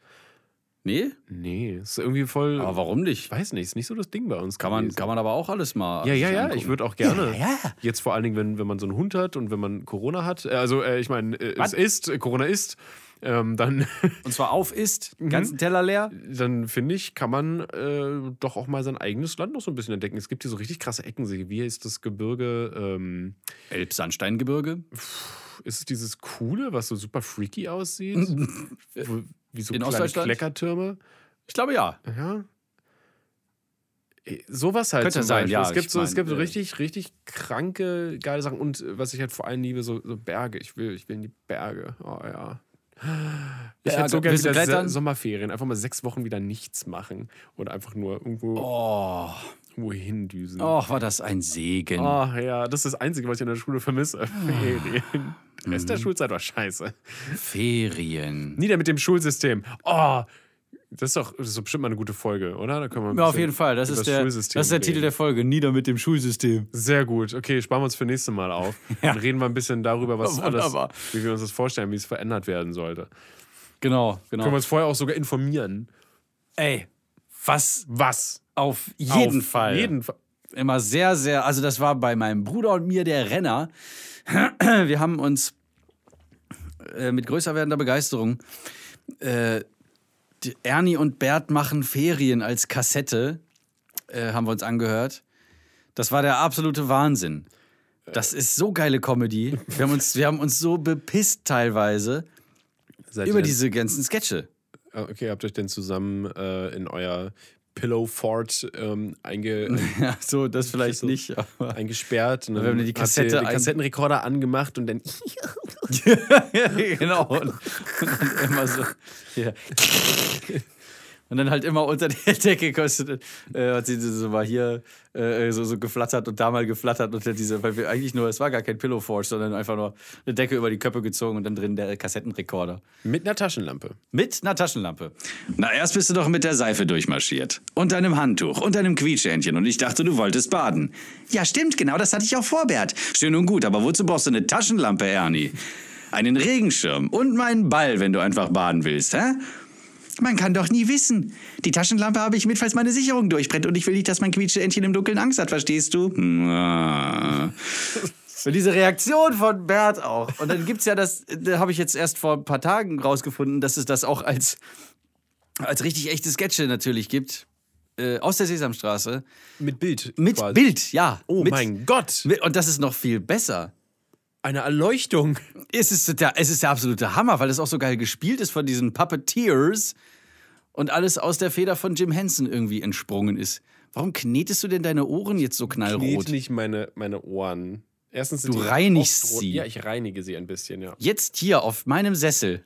A: Nee?
B: Nee, ist irgendwie voll.
A: Aber warum
B: Ich
A: nicht?
B: weiß nicht, ist nicht so das Ding bei uns.
A: Kann man, kann man aber auch alles mal.
B: Ja, ja, ja,
A: angucken.
B: ich würde auch gerne.
A: Ja, ja.
B: Jetzt vor allen Dingen, wenn, wenn man so einen Hund hat und wenn man Corona hat, äh, also äh, ich meine, äh, es ist, äh, Corona ist, ähm, dann,
A: Und zwar auf ist,
B: Mhm.
A: ganzen Teller leer.
B: dann finde ich, kann man äh, doch auch mal sein eigenes Land noch so ein bisschen entdecken. Es gibt hier so richtig krasse Ecken. Wie ist das Gebirge? Ähm,
A: Elbsandsteingebirge.
B: ist es dieses Coole, was so super freaky aussieht? Wie so
A: In
B: kleine? Kleckertürme?
A: Ich glaube ja.
B: Ja. Äh, Sowas halt
A: Könnte
B: zum
A: sein,
B: Beispiel.
A: ja,
B: es gibt, so, es
A: mein,
B: gibt so
A: äh,
B: richtig, richtig kranke, geile Sachen. Und äh, was ich halt vor allem liebe, so, so Berge. Ich will, ich will in die Berge. Oh ja. Ich
A: Berge.
B: hätte so gerne wieder Sommerferien. Einfach mal sechs Wochen wieder nichts machen. Oder einfach nur irgendwo
A: Oh.
B: Wohin düsen?
A: Och, war das ein Segen.
B: Ach ja, das ist das Einzige, was ich in der Schule vermisse.
A: Ah.
B: Ferien. Der Rest
A: Mhm.
B: der Schulzeit war scheiße.
A: Ferien.
B: Nieder mit dem Schulsystem. Oh, das ist doch, das ist doch bestimmt mal eine gute Folge, oder? Da können wir
A: Ja, auf jeden Fall. Das ist, der, das ist der Titel der Folge. Nieder mit dem Schulsystem.
B: Sehr gut. Okay, sparen wir uns für nächstes Mal auf. Dann reden wir ein bisschen darüber, was alles, wie wir uns das vorstellen, wie es verändert werden sollte.
A: Genau, genau.
B: Können wir uns vorher auch sogar informieren.
A: Ey, was
B: Was?
A: auf jeden
B: Auf
A: Fall.
B: Jeden Fall.
A: Immer sehr, sehr. Also, das war bei meinem Bruder und mir der Renner. Wir haben uns äh, mit größer werdender Begeisterung äh, Ernie und Bert machen Ferien als Kassette, äh, haben wir uns angehört. Das war der absolute Wahnsinn. Das ist so geile Comedy. Wir haben uns, wir haben uns so bepisst teilweise
B: Seid
A: über diese ganzen Sketche.
B: Ah, Okay, habt ihr euch denn zusammen äh, in euer Pillow Fort ähm, einge,
A: Ja, so, das vielleicht
B: so.
A: nicht,
B: eingesperrt? Und
A: Wir haben die Kassette
B: den Kassettenrekorder angemacht und dann.
A: genau. Und, und immer so. Ja. Und dann halt immer unter der Decke kostet, äh, hat sie so mal hier äh, so, so geflattert und da mal geflattert und dann diese, weil wir eigentlich nur, es war gar kein Pillow Force, sondern einfach nur eine Decke über die Köpfe gezogen und dann drin der Kassettenrekorder.
B: Mit einer Taschenlampe.
A: Mit einer Taschenlampe.
C: Na, erst bist du doch mit der Seife durchmarschiert. Und deinem Handtuch und deinem Quietschhändchen. Und ich dachte, du wolltest baden. Ja, stimmt, genau, das hatte ich auch vor, Bert. Schön und gut, aber wozu brauchst du eine Taschenlampe, Ernie? Einen Regenschirm und meinen Ball, wenn du einfach baden willst, hä? Man kann doch nie wissen. Die Taschenlampe habe ich mit, falls meine Sicherung durchbrennt. Und ich will nicht, dass mein Quietschentchen im Dunkeln Angst hat, verstehst du?
A: Und diese Reaktion von Bert auch. Und dann gibt es ja das, da habe ich jetzt erst vor ein paar Tagen rausgefunden, dass es das auch als, als richtig echte Sketche natürlich gibt. Äh, aus der Sesamstraße.
B: Mit Bild.
A: Mit
B: quasi.
A: Bild, ja.
B: Oh
A: mit,
B: mein Gott.
A: mit, Und das ist noch viel besser.
B: Eine Erleuchtung.
A: Es ist, der, es ist der absolute Hammer, weil es auch so geil gespielt ist von diesen Puppeteers und alles aus der Feder von Jim Henson irgendwie entsprungen ist. Warum knetest du denn deine Ohren jetzt so knallrot?
B: Knete nicht meine, meine Ohren. Erstens sind
A: Du
B: die
A: reinigst sie.
B: Ja, ich reinige sie ein bisschen, ja.
A: Jetzt hier auf meinem Sessel.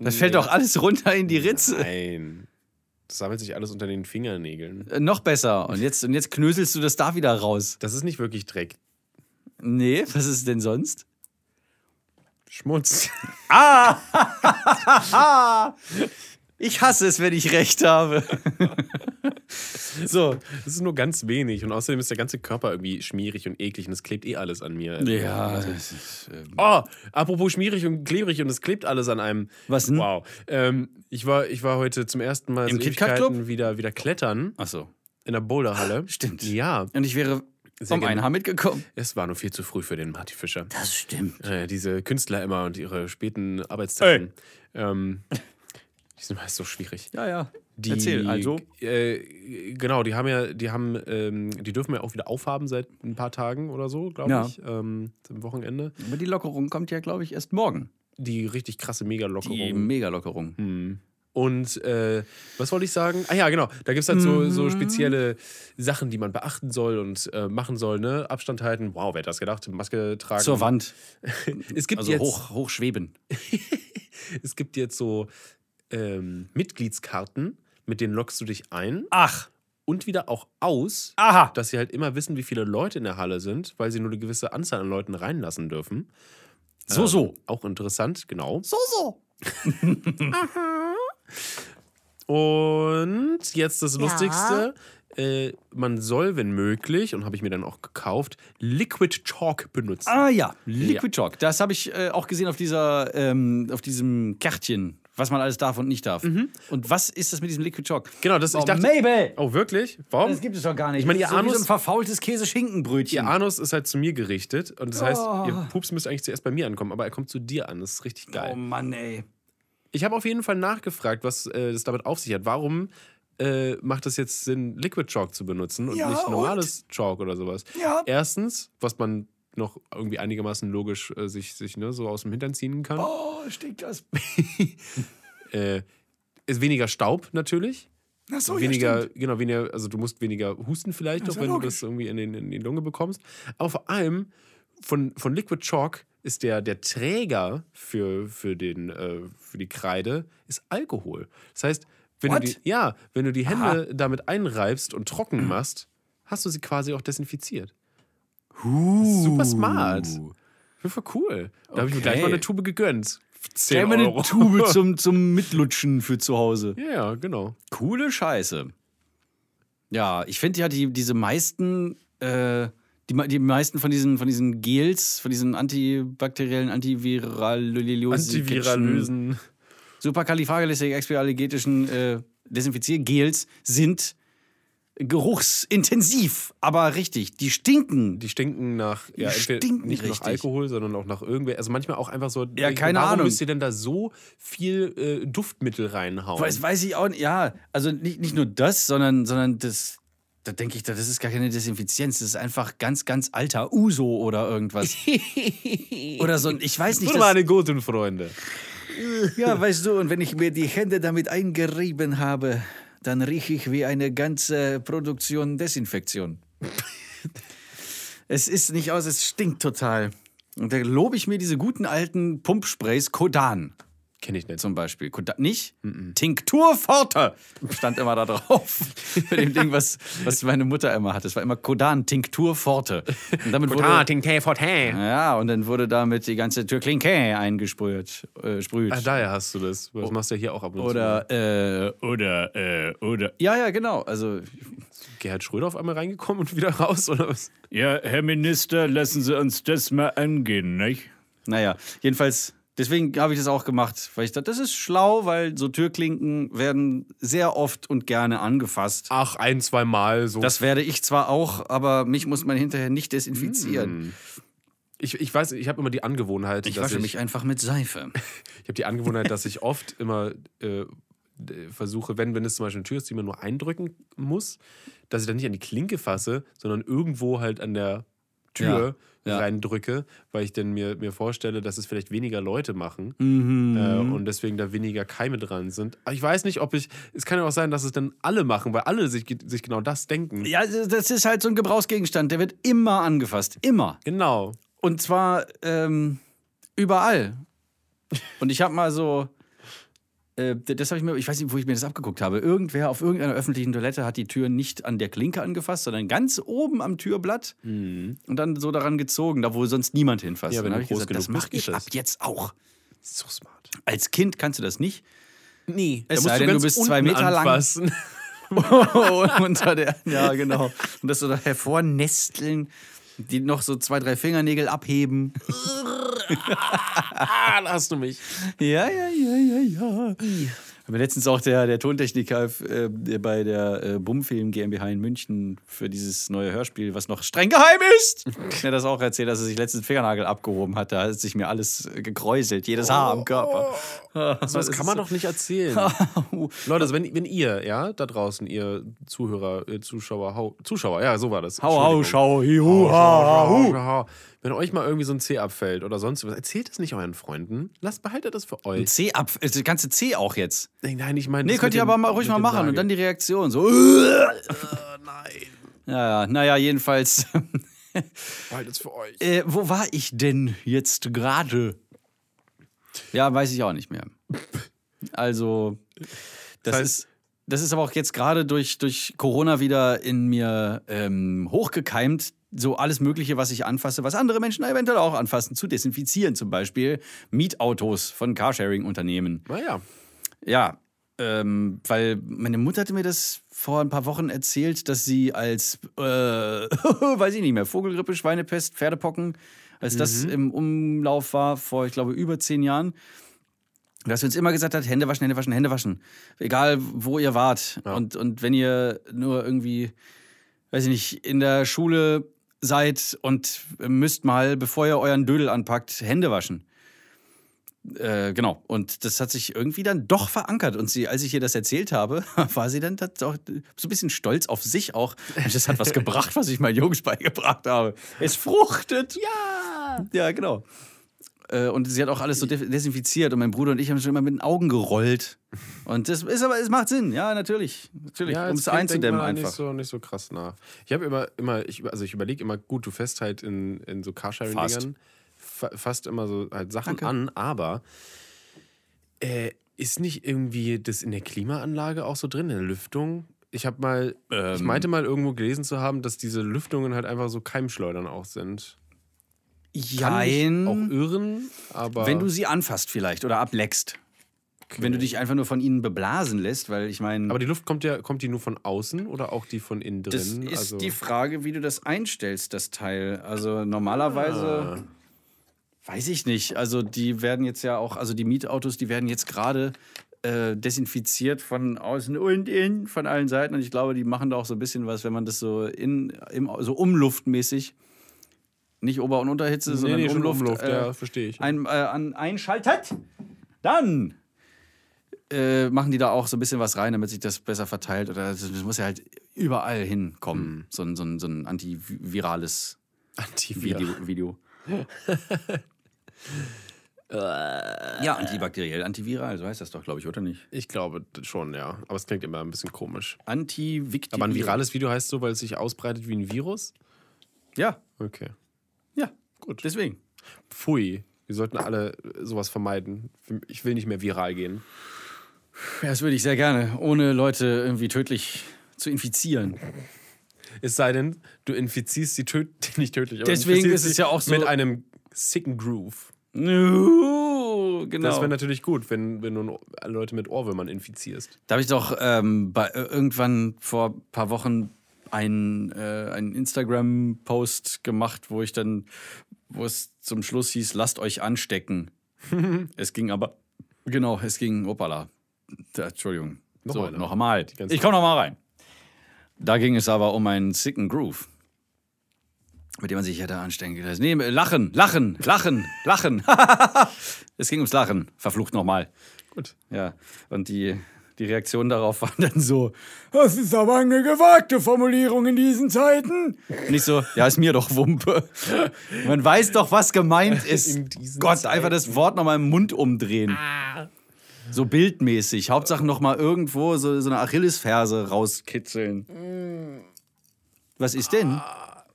A: Das fällt doch alles runter in die Ritze.
B: Nein. Das sammelt sich alles unter den Fingernägeln.
A: Äh, Noch besser. Und jetzt, und jetzt knöselst du das da wieder raus.
B: Das ist nicht wirklich Dreck.
A: Nee, was ist denn sonst?
B: Schmutz.
A: Ich hasse es, wenn ich recht habe. so.
B: Das ist nur ganz wenig. Und außerdem ist der ganze Körper irgendwie schmierig und eklig und es klebt eh alles an mir.
A: Ja, das ist, ähm,
B: Oh, apropos schmierig und klebrig und es klebt alles an einem.
A: Was denn?
B: Wow. Ähm, ich, war, ich war heute zum ersten Mal
A: Im KitKat
B: Ewigkeiten wieder, wieder klettern
A: Ach so.
B: in der Boulderhalle.
A: Stimmt.
B: Ja,
A: Und ich wäre vom
B: gerne.
A: Einham mitgekommen.
B: es war nur viel zu früh für den Marty Fischer.
A: Das stimmt.
B: Äh, diese Künstler immer und ihre späten Arbeitszeiten. Ähm, die sind meist so schwierig.
A: Ja, ja.
B: Die,
A: Erzähl, also.
B: Äh, genau, die haben ja, die haben, ähm, die dürfen ja auch wieder aufhaben seit ein paar Tagen oder so, glaube
A: Ja.
B: ich, ähm, am Wochenende.
A: Aber die Lockerung kommt ja, glaube ich, erst morgen.
B: Die richtig krasse
A: Die
B: Mega-Lockerung.
A: Mega-Lockerung.
B: Und äh, was wollte ich sagen? Ah ja, genau. Da gibt es halt so, so spezielle Sachen, die man beachten soll und äh, machen soll. Ne? Abstand halten. Wow, wer hätte das gedacht? Maske tragen.
A: Zur Wand.
B: Es gibt,
A: Also
B: jetzt,
A: hoch, hochschweben.
B: es gibt jetzt so ähm, Mitgliedskarten, mit denen lockst du dich ein
A: Ach.
B: und wieder auch aus,
A: Aha.
B: dass sie halt immer wissen, wie viele Leute in der Halle sind, weil sie nur eine gewisse Anzahl an Leuten reinlassen dürfen.
A: So, so.
B: Auch interessant, genau.
A: So, so.
B: Und jetzt das Lustigste. Äh, man soll, wenn möglich, und habe ich mir dann auch gekauft, Liquid Chalk benutzen.
A: Ah ja, Liquid Chalk. Das habe ich äh, auch gesehen auf dieser, ähm, auf diesem Kärtchen, was man alles darf und nicht darf. Und was ist das mit diesem Liquid Chalk?
B: Genau, das
A: Oh,
B: ich dachte.
A: Mabel!
B: Oh, wirklich? Warum?
A: Das gibt es doch gar nicht.
B: Ich meine, ihr
A: Das ist so wie
B: Anus-
A: so ein verfaultes Käse-Schinkenbrötchen.
B: Ihr Anus ist halt zu mir gerichtet und das heißt,
A: Oh.
B: ihr Pups müsste eigentlich zuerst bei mir ankommen, aber er kommt zu dir an. Das ist richtig geil.
A: Oh Mann, ey.
B: Ich habe auf jeden Fall nachgefragt, was äh, das damit auf sich hat. Warum äh, macht es jetzt Sinn, Liquid Chalk zu benutzen und
A: Ja,
B: nicht normales Chalk oder sowas?
A: Ja.
B: Erstens, was man noch irgendwie einigermaßen logisch äh, sich, sich ne, so aus dem Hintern ziehen kann.
A: Oh, stinkt das.
B: Äh, ist weniger Staub natürlich.
A: Ach so,
B: weniger, genau, weniger, also du musst weniger husten vielleicht
A: Das ja
B: wenn du
A: logisch.
B: das irgendwie in, den, in die Lunge bekommst. Aber vor allem von, von Liquid Chalk ist der, der Träger für, für, den, äh, für die Kreide ist Alkohol. Das heißt, wenn du die, ja, wenn du die Hände damit einreibst und trocken machst, hast du sie quasi auch desinfiziert. Super smart. Voll cool. Da habe ich mir
A: Okay.
B: gleich mal eine Tube gegönnt. 10
A: Gleich mal eine. Tube zum, zum Mitlutschen für zu Hause.
B: Ja, ja, genau.
A: Coole Scheiße. Ja, ich finde ja die, diese meisten, äh, die, die meisten von diesen, von diesen Gels, von diesen antibakteriellen, antiviralösen,
B: Antiviralösen.
A: superkalifragilistikexpialigetischen äh, Desinfiziergels sind geruchsintensiv, aber richtig, die stinken.
B: Die stinken nach, ja,
A: Die stinken
B: nicht
A: richtig.
B: nach Alkohol, sondern auch nach irgendwer. Also manchmal auch einfach so.
A: Ja, keine
B: warum
A: Ahnung.
B: müsst ihr denn da so viel äh, Duftmittel reinhauen?
A: Weiß, weiß ich auch nicht. Ja, also nicht, nicht nur das, sondern, sondern das. Da denke ich, das ist gar keine Desinfizienz. Das ist einfach ganz, ganz alter Uso oder irgendwas. oder so. ein- Ich weiß nicht.
B: Nur
A: Das,
B: meine guten Freunde.
A: ja, weißt du, und wenn ich mir die Hände damit eingerieben habe, dann rieche ich wie eine ganze Produktion Desinfektion. es ist nicht aus, es stinkt total. Und da lobe ich mir diese guten alten Pumpsprays Kodan.
B: Kenne ich nicht.
A: zum Beispiel. Koda- Nicht? Tinktur Forte stand immer da drauf. Bei dem Ding, was, was meine Mutter immer hatte. Es war immer Kodan Tinktur Forte. Und damit wurde,
B: ting, tee, fort, hä.
A: ja, und dann wurde damit die ganze Türklinke eingesprüht. Äh, sprüht.
B: Ah, daher hast du das. Das machst du ja hier auch ab und zu.
A: oder, äh, oder, äh, oder. Ja, ja, genau. Also,
B: Gerhard Schröder auf einmal reingekommen und wieder raus, oder was?
A: ja, Herr Minister, lassen Sie uns das mal angehen, nicht? Naja, jedenfalls, deswegen habe ich das auch gemacht, weil ich dachte, das ist schlau, weil so Türklinken werden sehr oft und gerne angefasst.
B: Ach, ein, zwei Mal so.
A: Das werde ich zwar auch, aber mich muss man hinterher nicht desinfizieren.
B: ich, ich weiß, ich habe immer die Angewohnheit,
A: Ich
B: dass
A: wasche
B: ich,
A: mich einfach mit Seife.
B: ich habe die Angewohnheit, dass ich oft immer äh, versuche, wenn, wenn es zum Beispiel eine Tür ist, die man nur eindrücken muss, dass ich dann nicht an die Klinke fasse, sondern irgendwo halt an der Tür
A: Ja, ja.
B: reindrücke, weil ich dann mir, mir vorstelle, dass es vielleicht weniger Leute machen
A: Mhm.
B: äh, und deswegen da weniger Keime dran sind. Aber ich weiß nicht, ob ich. Es kann ja auch sein, dass es dann alle machen, weil alle sich, sich genau das denken.
A: Ja, das ist halt so ein Gebrauchsgegenstand, der wird immer angefasst. Immer.
B: Genau.
A: Und zwar ähm, überall. Und ich habe mal so. Äh, das habe ich mir, ich weiß nicht, wo ich mir das abgeguckt habe. Irgendwer auf irgendeiner öffentlichen Toilette hat die Tür nicht an der Klinke angefasst, sondern ganz oben am Türblatt und dann so daran gezogen, da wo sonst niemand hinfasst.
B: Mhm. Ja, wenn
A: dann
B: du
A: hab ich
B: groß
A: gesagt, das mache ich
B: geht
A: ab
B: das.
A: jetzt auch.
B: So smart.
A: Als Kind kannst du das nicht.
B: Nee,
A: Es sei denn, du bist zwei Meter lang.
B: anfassen.
A: unter der, ja, genau. Und das so da hervornesteln, die noch so zwei, drei Fingernägel abheben.
B: ah, da hast du mich.
A: Ja, ja, ja, ja, ja. Aber letztens auch der, der Tontechniker äh, bei der äh, Bumfilm GmbH in München für dieses neue Hörspiel, was noch streng geheim ist, hat das auch erzählt, dass er sich letztens den Fingernagel abgehoben hat. Da hat sich mir alles äh, gekräuselt, jedes Haar am Körper.
B: So, das kann man doch nicht erzählen. Leute, also wenn, wenn ihr, ja, da draußen, ihr Zuhörer, ihr Zuschauer, hau, Zuschauer, ja, so war das.
A: Hau, hau, schau, hi,
B: Hau,
A: hu,
B: schau,
A: ha,
B: schau,
A: hu.
B: schau, schau. Wenn euch mal irgendwie so ein C abfällt oder sonst was, erzählt es nicht euren Freunden. Lasst, behaltet das für
A: Ein
B: euch.
A: C ab, also das ganze C auch jetzt.
B: Nein, nein, ich meine.
A: Nee,
B: das
A: könnt ihr aber mal ruhig mal machen und dann die Reaktion so.
B: Nein,
A: Ja, ja, naja, jedenfalls.
B: behaltet es für euch.
A: Äh, wo war ich denn jetzt gerade? Ja, weiß ich auch nicht mehr. Also, das,
B: Das heißt-
A: ist. Das ist aber auch jetzt gerade durch, durch Corona wieder in mir ähm, hochgekeimt, so alles Mögliche, was ich anfasse, was andere Menschen eventuell auch anfassen, zu desinfizieren. Zum Beispiel Mietautos von Carsharing-Unternehmen.
B: Naja.
A: Ja, ähm, weil meine Mutter hatte mir das vor ein paar Wochen erzählt, dass sie als, äh, weiß ich nicht mehr, Vogelgrippe, Schweinepest, Pferdepocken, als das im Umlauf war, vor, ich glaube, über zehn Jahren, dass sie uns immer gesagt hat, Hände waschen, Hände waschen, Hände waschen. Egal, wo ihr wart. Und, und wenn ihr nur irgendwie, weiß ich nicht, in der Schule seid und müsst mal, bevor ihr euren Dödel anpackt, Hände waschen. Äh, genau. Und das hat sich irgendwie dann doch verankert. Und sie, als ich ihr das erzählt habe, war sie dann auch so ein bisschen stolz auf sich auch. Und Das hat was gebracht, was ich meinen Jungs beigebracht habe. Es fruchtet. Ja. Ja, genau. Äh, Und sie hat auch alles so de- desinfiziert. Und mein Bruder und ich haben schon immer mit den Augen gerollt. Und das ist aber, es macht Sinn. Ja, natürlich. Natürlich. um
B: als
A: es einzudämmen einfach.
B: Nicht so, nicht so krass nach. Ich habe immer, immer, ich, also ich überlege immer, gut, du fährst halt in, in so Carsharing-Dingern fa fast immer so halt Sachen
A: Danke.
B: an, aber äh, ist nicht irgendwie das in der Klimaanlage auch so drin, in der Lüftung? Ich habe mal, ich
A: Ähm.
B: meinte mal irgendwo gelesen zu haben, dass diese Lüftungen halt einfach so Keimschleudern auch sind. Kann
A: Jein.
B: auch irren, aber
A: Wenn du sie anfasst vielleicht oder ableckst. Wenn du dich einfach nur von ihnen beblasen lässt, weil ich meine,
B: aber die Luft kommt ja, kommt die nur von außen oder auch die von innen drin?
A: das ist
B: also,
A: die Frage, wie du das einstellst, das Teil. Also normalerweise
B: Ah.
A: weiß ich nicht. Also die werden jetzt ja auch, also die Mietautos, die werden jetzt gerade äh, desinfiziert von außen und innen, von allen Seiten. Und ich glaube, die machen da auch so ein bisschen was, wenn man das so in, im, so umluftmäßig, nicht Ober- und Unterhitze,
B: nee,
A: sondern
B: nee,
A: Umluft,
B: Umluft,
A: äh,
B: ja, verstehe ich.
A: ein, äh, an, einschaltet, dann äh, machen die da auch so ein bisschen was rein, damit sich das besser verteilt. Oder das das muss ja halt überall hinkommen. So, ein, so, ein, so ein antivirales
B: Antivir.
A: Video. Video. ja, antibakteriell, antiviral, so heißt das doch, glaube ich, oder nicht?
B: Ich glaube schon, ja. Aber es klingt immer ein bisschen komisch.
A: Antiviktiv.
B: Aber ein virales Video heißt so, weil es sich ausbreitet wie ein Virus?
A: Ja,
B: Okay. Gut.
A: deswegen.
B: Pfui. Wir sollten alle sowas vermeiden. Ich will nicht mehr viral gehen.
A: Ja, das würde ich sehr gerne, ohne Leute irgendwie tödlich zu infizieren.
B: Es sei denn, du infizierst sie töd nicht tödlich. Aber
A: Deswegen ist es ja auch so-
B: Mit einem sicken Groove.
A: Genau.
B: Das wäre natürlich gut, wenn, wenn du Leute mit Ohrwürmern infizierst.
A: Da habe ich doch ähm, bei, äh, irgendwann vor ein paar Wochen einen, äh, einen Instagram-Post gemacht, wo ich dann, wo es zum Schluss hieß, lasst euch anstecken. es ging aber, genau, es ging, opala. Entschuldigung.
B: Noch
A: so,
B: einer.
A: noch einmal.
B: ganze-
A: Ich komme noch mal rein. Da ging es aber um einen sicken Groove. Mit dem man sich hätte anstecken können. Nee, lachen, lachen, lachen, lachen. es ging ums Lachen. Verflucht nochmal.
B: Gut.
A: Ja, und die, die Reaktion darauf war dann so, das ist aber eine gewagte Formulierung in diesen Zeiten. Nicht so, ja, ist mir doch Wumpe. Man weiß doch, was gemeint ist. Gott, einfach das Wort nochmal im Mund umdrehen.
B: Ah.
A: So bildmäßig. Hauptsache nochmal irgendwo so, so eine Achillesferse rauskitzeln. Was ist denn?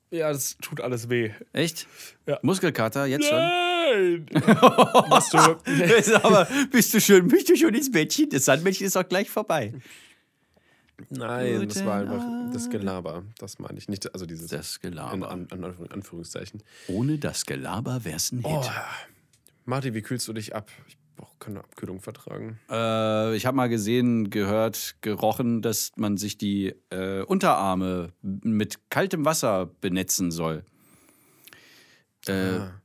B: Ja, das tut alles weh.
A: Echt?
B: Ja.
A: Muskelkater, jetzt schon?
B: Nein! Machst du,
A: aber bist du schon, bist du schon ins Bettchen? Das Sandmännchen ist doch gleich vorbei.
B: Nein, das war
A: Guten
B: einfach das Gelaber. Das meine ich nicht. Also dieses
A: Das
B: in,
A: Gelaber.
B: an, an Anführungszeichen.
A: Ohne das Gelaber wär's ein Hit.
B: Oh, Martin, wie kühlst du dich ab? Ich brauche keine Abkühlung vertragen.
A: Äh, ich habe mal gesehen, gehört, gerochen, dass man sich die äh, Unterarme mit kaltem Wasser benetzen soll. Äh,
B: Ah.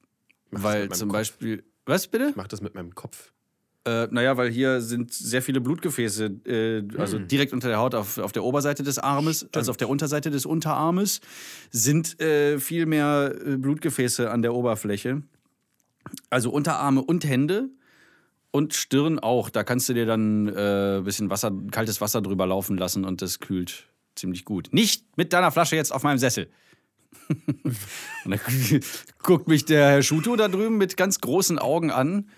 A: Weil zum
B: Kopf.
A: Beispiel. Was bitte?
B: Ich mach das mit meinem Kopf.
A: Äh, naja, weil hier sind sehr viele Blutgefäße, äh, also
B: Hm.
A: direkt unter der Haut auf, auf der Oberseite des Armes, also auf der Unterseite des Unterarmes, sind äh, viel mehr äh, Blutgefäße an der Oberfläche. Also Unterarme und Hände und Stirn auch. Da kannst du dir dann äh, ein bisschen Wasser, kaltes Wasser drüber laufen lassen und das kühlt ziemlich gut. Nicht mit deiner Flasche jetzt auf meinem Sessel. und dann guckt mich der Herr Schuto da drüben mit ganz großen Augen an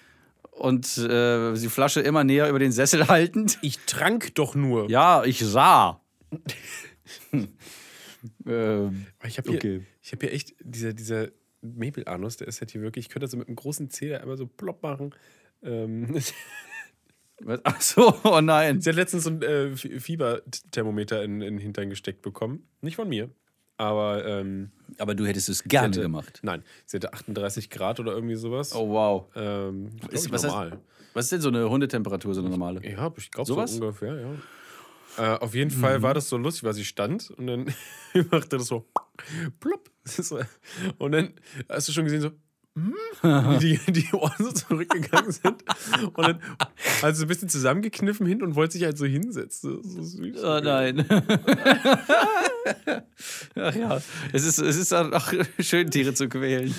A: und äh, die Flasche immer näher über den Sessel haltend.
B: Ich trank doch nur.
A: Ja, ich sah. ähm,
B: Ich habe hier,
A: Okay.
B: ich hab hier echt, dieser, dieser Mebelanus, der ist halt hier wirklich, ich könnte das so mit einem großen Zeh einmal so plopp machen. Ähm,
A: was? Ach so, oh nein.
B: sie hat letztens so ein äh, Fieberthermometer in, in den Hintern gesteckt bekommen. Nicht von mir. Aber ähm,
A: Aber du hättest es gerne
B: hatte,
A: gemacht.
B: Nein, sie hatte 38 Grad oder irgendwie sowas.
A: Oh wow.
B: Ähm,
A: Ist- was heißt-
B: normal.
A: Was ist denn so eine Hundetemperatur, so eine normale?
B: Ja, ich glaube so ungefähr, ja. Äh, auf jeden Fall war das so lustig, weil sie stand und dann machte das so plopp. Und dann hast du schon gesehen, so hm, wie die, die Ohren so zurückgegangen sind. Und dann sie ein bisschen zusammengekniffen hin und wollte sich halt so hinsetzen. So süß.
A: Oh nein. Ach ja, es ist, es ist auch schön, Tiere zu quälen.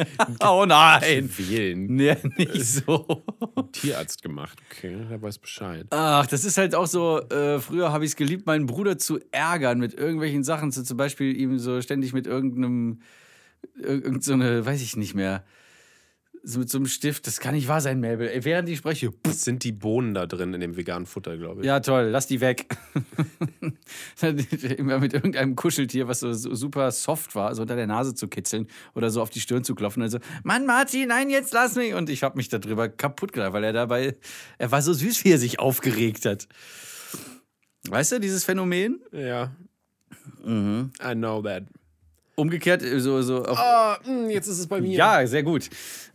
A: oh nein.
B: Wählen.
A: Nee, nicht so.
B: Tierarzt gemacht. Okay, der weiß Bescheid.
A: Ach, das ist halt auch so, äh, früher habe ich es geliebt, meinen Bruder zu ärgern mit irgendwelchen Sachen. So zum Beispiel ihm so ständig mit irgendeinem, irgend so eine, weiß ich nicht mehr, so mit so einem Stift. Das kann nicht wahr sein, Mabel. Ey, während ich spreche,
B: Das sind die Bohnen da drin in dem veganen Futter, glaube ich.
A: Ja, toll, lass die weg. Immer mit irgendeinem Kuscheltier, was so, so super soft war, so unter der Nase zu kitzeln oder so auf die Stirn zu klopfen. Und so, Mann, Martin, nein, jetzt lass mich. Und ich habe mich darüber kaputt gelacht, weil er dabei, er war so süß, wie er sich aufgeregt hat. Weißt du, dieses Phänomen?
B: Ja.
A: Mhm.
B: I know that.
A: Umgekehrt, so, so auf,
B: Ah, mh, jetzt ist es bei mir.
A: Ja, sehr gut.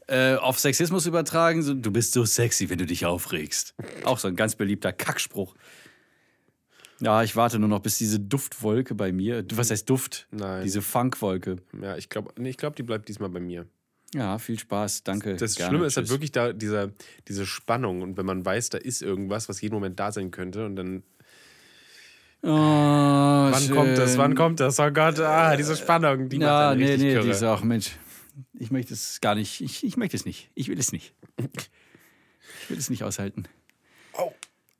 A: Äh, auf Sexismus übertragen, so, du bist so sexy, wenn du dich aufregst. Auch so ein ganz beliebter Kackspruch. Ja, ich warte nur noch, bis diese Duftwolke bei mir, was heißt Duft?
B: Nein.
A: Diese Funkwolke.
B: Ja, ich glaube, nee, ich glaub, die bleibt diesmal bei mir.
A: Ja, viel Spaß, danke.
B: Das
A: gerne,
B: Schlimme ist halt wirklich da dieser, diese Spannung und wenn man weiß, da ist irgendwas, was jeden Moment da sein könnte und dann
A: Oh,
B: wann kommt das, wann kommt das? Oh Gott, ah, diese Spannung, die macht
A: Ja,
B: einen
A: nee,
B: richtig
A: nee,
B: kirre.
A: die ist auch, Mensch, ich möchte es gar nicht, ich, ich möchte es nicht, ich will es nicht. Ich will es nicht aushalten.
B: Oh,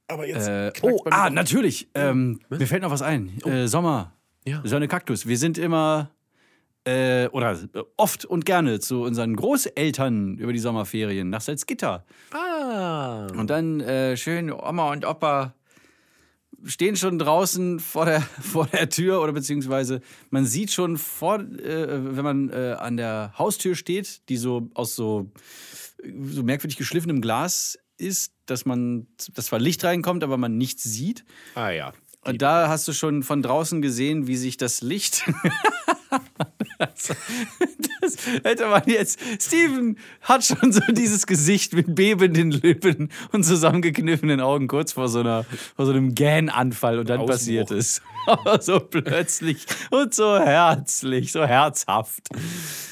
B: aber jetzt
A: Äh, oh, ah, natürlich. Ähm, mir fällt noch was ein. Äh, Sommer.
B: Ja.
A: Sonne Kaktus. Wir sind immer äh, oder oft und gerne zu unseren Großeltern über die Sommerferien nach Salzgitter.
B: Ah.
A: Und dann äh, schön Oma und Opa stehen schon draußen vor der, vor der Tür oder beziehungsweise man sieht schon vor, äh, wenn man äh, an der Haustür steht, die so aus so, so merkwürdig geschliffenem Glas ist, dass man, dass zwar Licht reinkommt, aber man nichts sieht.
B: Ah ja.
A: Und da hast du schon von draußen gesehen, wie sich das Licht. das, das hätte man jetzt. Steven hat schon so dieses Gesicht mit bebenden Lippen und zusammengekniffenen Augen kurz vor so, einer, vor so einem Gähnanfall und dann
B: Ausbruch.
A: passiert es. Aber so plötzlich und so herzlich, so herzhaft.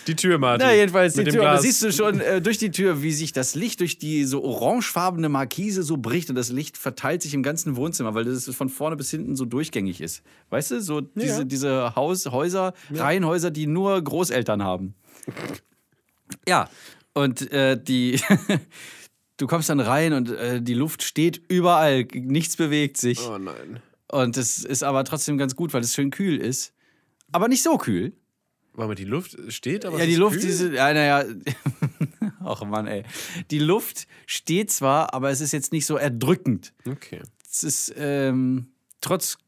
B: Die Tür, Martin.
A: Na, jedenfalls die Tür. Da
B: Glas.
A: siehst du schon äh, durch die Tür, wie sich das Licht durch die so orangefarbene Markise so bricht und das Licht verteilt sich im ganzen Wohnzimmer, weil das von vorne bis hinten so durchgängig ist. Weißt du, so diese, diese Haus, Häuser, Reihenhäuser, die nur Großeltern haben. Ja, und äh, die. Du kommst dann rein und äh, die Luft steht überall, nichts bewegt sich.
B: Oh nein.
A: Und es ist aber trotzdem ganz gut, weil es schön kühl ist. Aber nicht so kühl.
B: Mal, die Luft steht, aber
A: Ja,
B: es
A: die
B: ist
A: Luft,
B: kühl?
A: diese, ja, naja, ach Mann, ey. Die Luft steht zwar, aber es ist jetzt nicht so erdrückend.
B: Okay.
A: Es ist ähm, trotz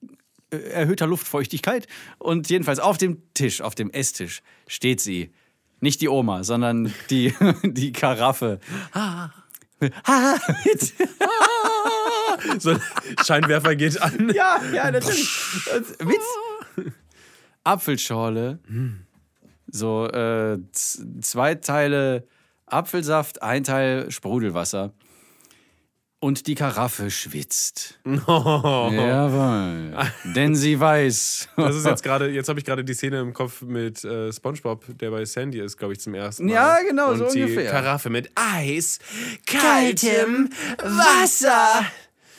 A: erhöhter Luftfeuchtigkeit und jedenfalls auf dem Tisch, auf dem Esstisch steht sie. Nicht die Oma, sondern die, die Karaffe.
B: So, Scheinwerfer geht an.
A: Ja, ja, natürlich. Witz. Apfelschorle. So äh, zwei Teile Apfelsaft, ein Teil Sprudelwasser. Und die Karaffe schwitzt. Jawohl. Denn sie weiß.
B: Das ist jetzt gerade, jetzt habe ich gerade die Szene im Kopf mit äh, SpongeBob, der bei Sandy ist, glaube ich, zum ersten Mal.
A: Ja, genau,
B: Und
A: so
B: die
A: ungefähr.
B: Karaffe mit Eis, kaltem Wasser.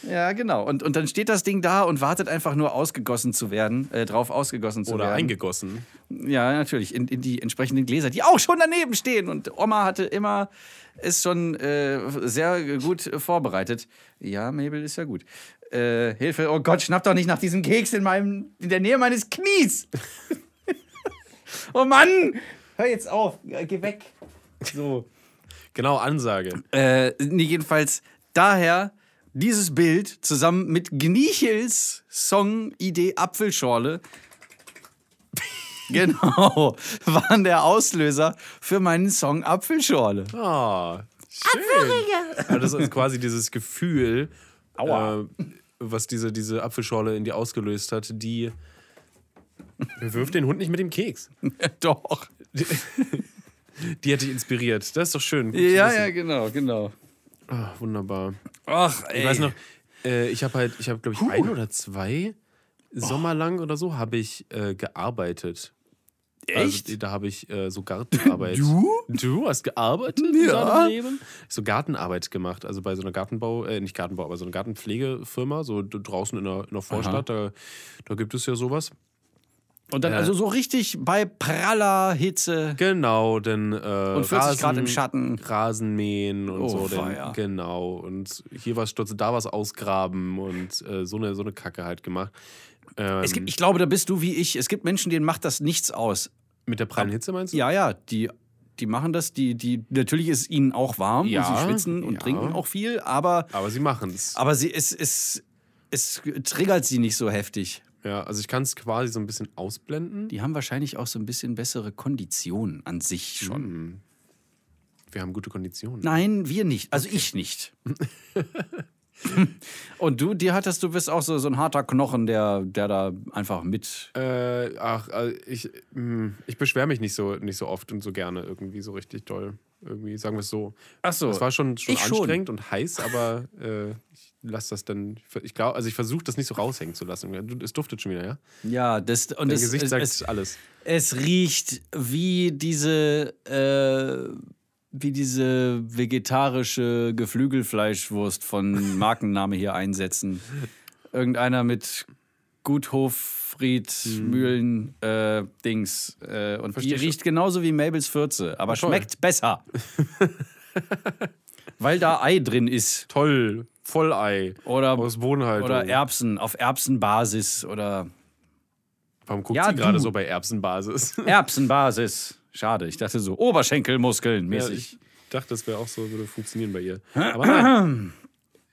A: Ja, genau. Und, und dann steht das Ding da und wartet einfach nur ausgegossen zu werden, äh, drauf ausgegossen zu
B: Oder
A: werden.
B: eingegossen.
A: Ja, natürlich, in, in die entsprechenden Gläser, die auch schon daneben stehen. Und Oma hatte immer es schon äh, sehr gut vorbereitet. Ja, Mabel ist ja gut. Äh, Hilfe, oh Gott, schnapp doch nicht nach diesem Keks in, meinem, in der Nähe meines Knies. oh Mann, hör jetzt auf, geh weg. So.
B: Genau, Ansage.
A: Äh, nee, jedenfalls daher dieses Bild zusammen mit Gnichels Song-Idee Apfelschorle. genau, waren der Auslöser für meinen Song Apfelschorle.
B: Ah, schön. Ja, das ist quasi dieses Gefühl, äh, was diese, diese Apfelschorle in dir ausgelöst hat, die wirft den Hund nicht mit dem Keks.
A: Doch.
B: Die hat dich inspiriert. Das ist doch schön. Gut
A: Ja, ja, genau, genau.
B: Ah, wunderbar.
A: Ach, ey.
B: Ich weiß noch, äh, ich habe halt, ich habe glaube ich ein oder zwei Sommer lang oder so habe ich äh, gearbeitet.
A: Echt?
B: Also, da habe ich äh, so Gartenarbeit.
A: Du?
B: Du hast gearbeitet in
A: Ja.
B: deinem Leben? So Gartenarbeit gemacht, also bei so einer Gartenbau, äh, nicht Gartenbau, aber so einer Gartenpflegefirma, so draußen in der, in der Vorstadt, da, da gibt es ja sowas.
A: Und dann
B: Ja.
A: also so richtig bei praller Hitze.
B: Genau, denn äh,
A: Und 40 Grad im Schatten.
B: Rasenmähen und
A: Oh,
B: so. Denn, genau. Und hier was stürzen, da was ausgraben und äh, so, eine, so eine Kacke halt gemacht. Ähm,
A: Es gibt, ich glaube, da bist du wie ich. Es gibt Menschen, denen macht das nichts aus.
B: mit der prallen Hitze meinst du?
A: Ja, ja, die, die machen das. Die, die, natürlich ist ihnen auch warm
B: Ja,
A: und sie schwitzen und
B: ja.
A: trinken auch viel, aber,
B: Aber sie machen es.
A: aber sie, es, es, es triggert sie nicht so heftig.
B: Ja, also ich kann es quasi so ein bisschen ausblenden.
A: Die haben wahrscheinlich auch so ein bisschen bessere Konditionen an sich schon.
B: Hm. Wir haben gute Konditionen.
A: Nein, wir nicht. Also ich nicht. Und du, dir hattest, du bist auch so, so ein harter Knochen, der, der da einfach mit.
B: Äh, ach, also ich, mh, ich beschwere mich nicht so, nicht so oft und so gerne irgendwie so richtig doll. Irgendwie, sagen wir es so.
A: Ach so.
B: Es war schon, schon
A: Ich schon.
B: anstrengend und heiß, aber äh, ich lasse das dann. Ich glaube, also ich versuche das nicht so raushängen zu lassen. Es duftet schon wieder, ja?
A: Ja, das und
B: Dein
A: es,
B: Gesicht
A: es,
B: sagt
A: es,
B: alles.
A: es riecht wie diese, äh, wie diese vegetarische Geflügelfleischwurst von Markenname hier einsetzen. Irgendeiner mit Guthofried Mühlen äh, Dings äh, und
B: Versteh
A: die
B: schon.
A: riecht genauso wie Mabels Fürze, aber
B: toll.
A: schmeckt besser. Weil da Ei drin ist
B: Toll, Vollei.
A: oder
B: Aus Bodenhaltung.
A: oder Erbsen auf Erbsenbasis oder
B: Warum guckt
A: Ja,
B: sie gerade so bei Erbsenbasis?
A: Erbsenbasis. Schade, ich dachte so Oberschenkelmuskeln
B: Ja,
A: mäßig.
B: ich dachte, das wäre auch so, würde funktionieren bei ihr. Aber nein.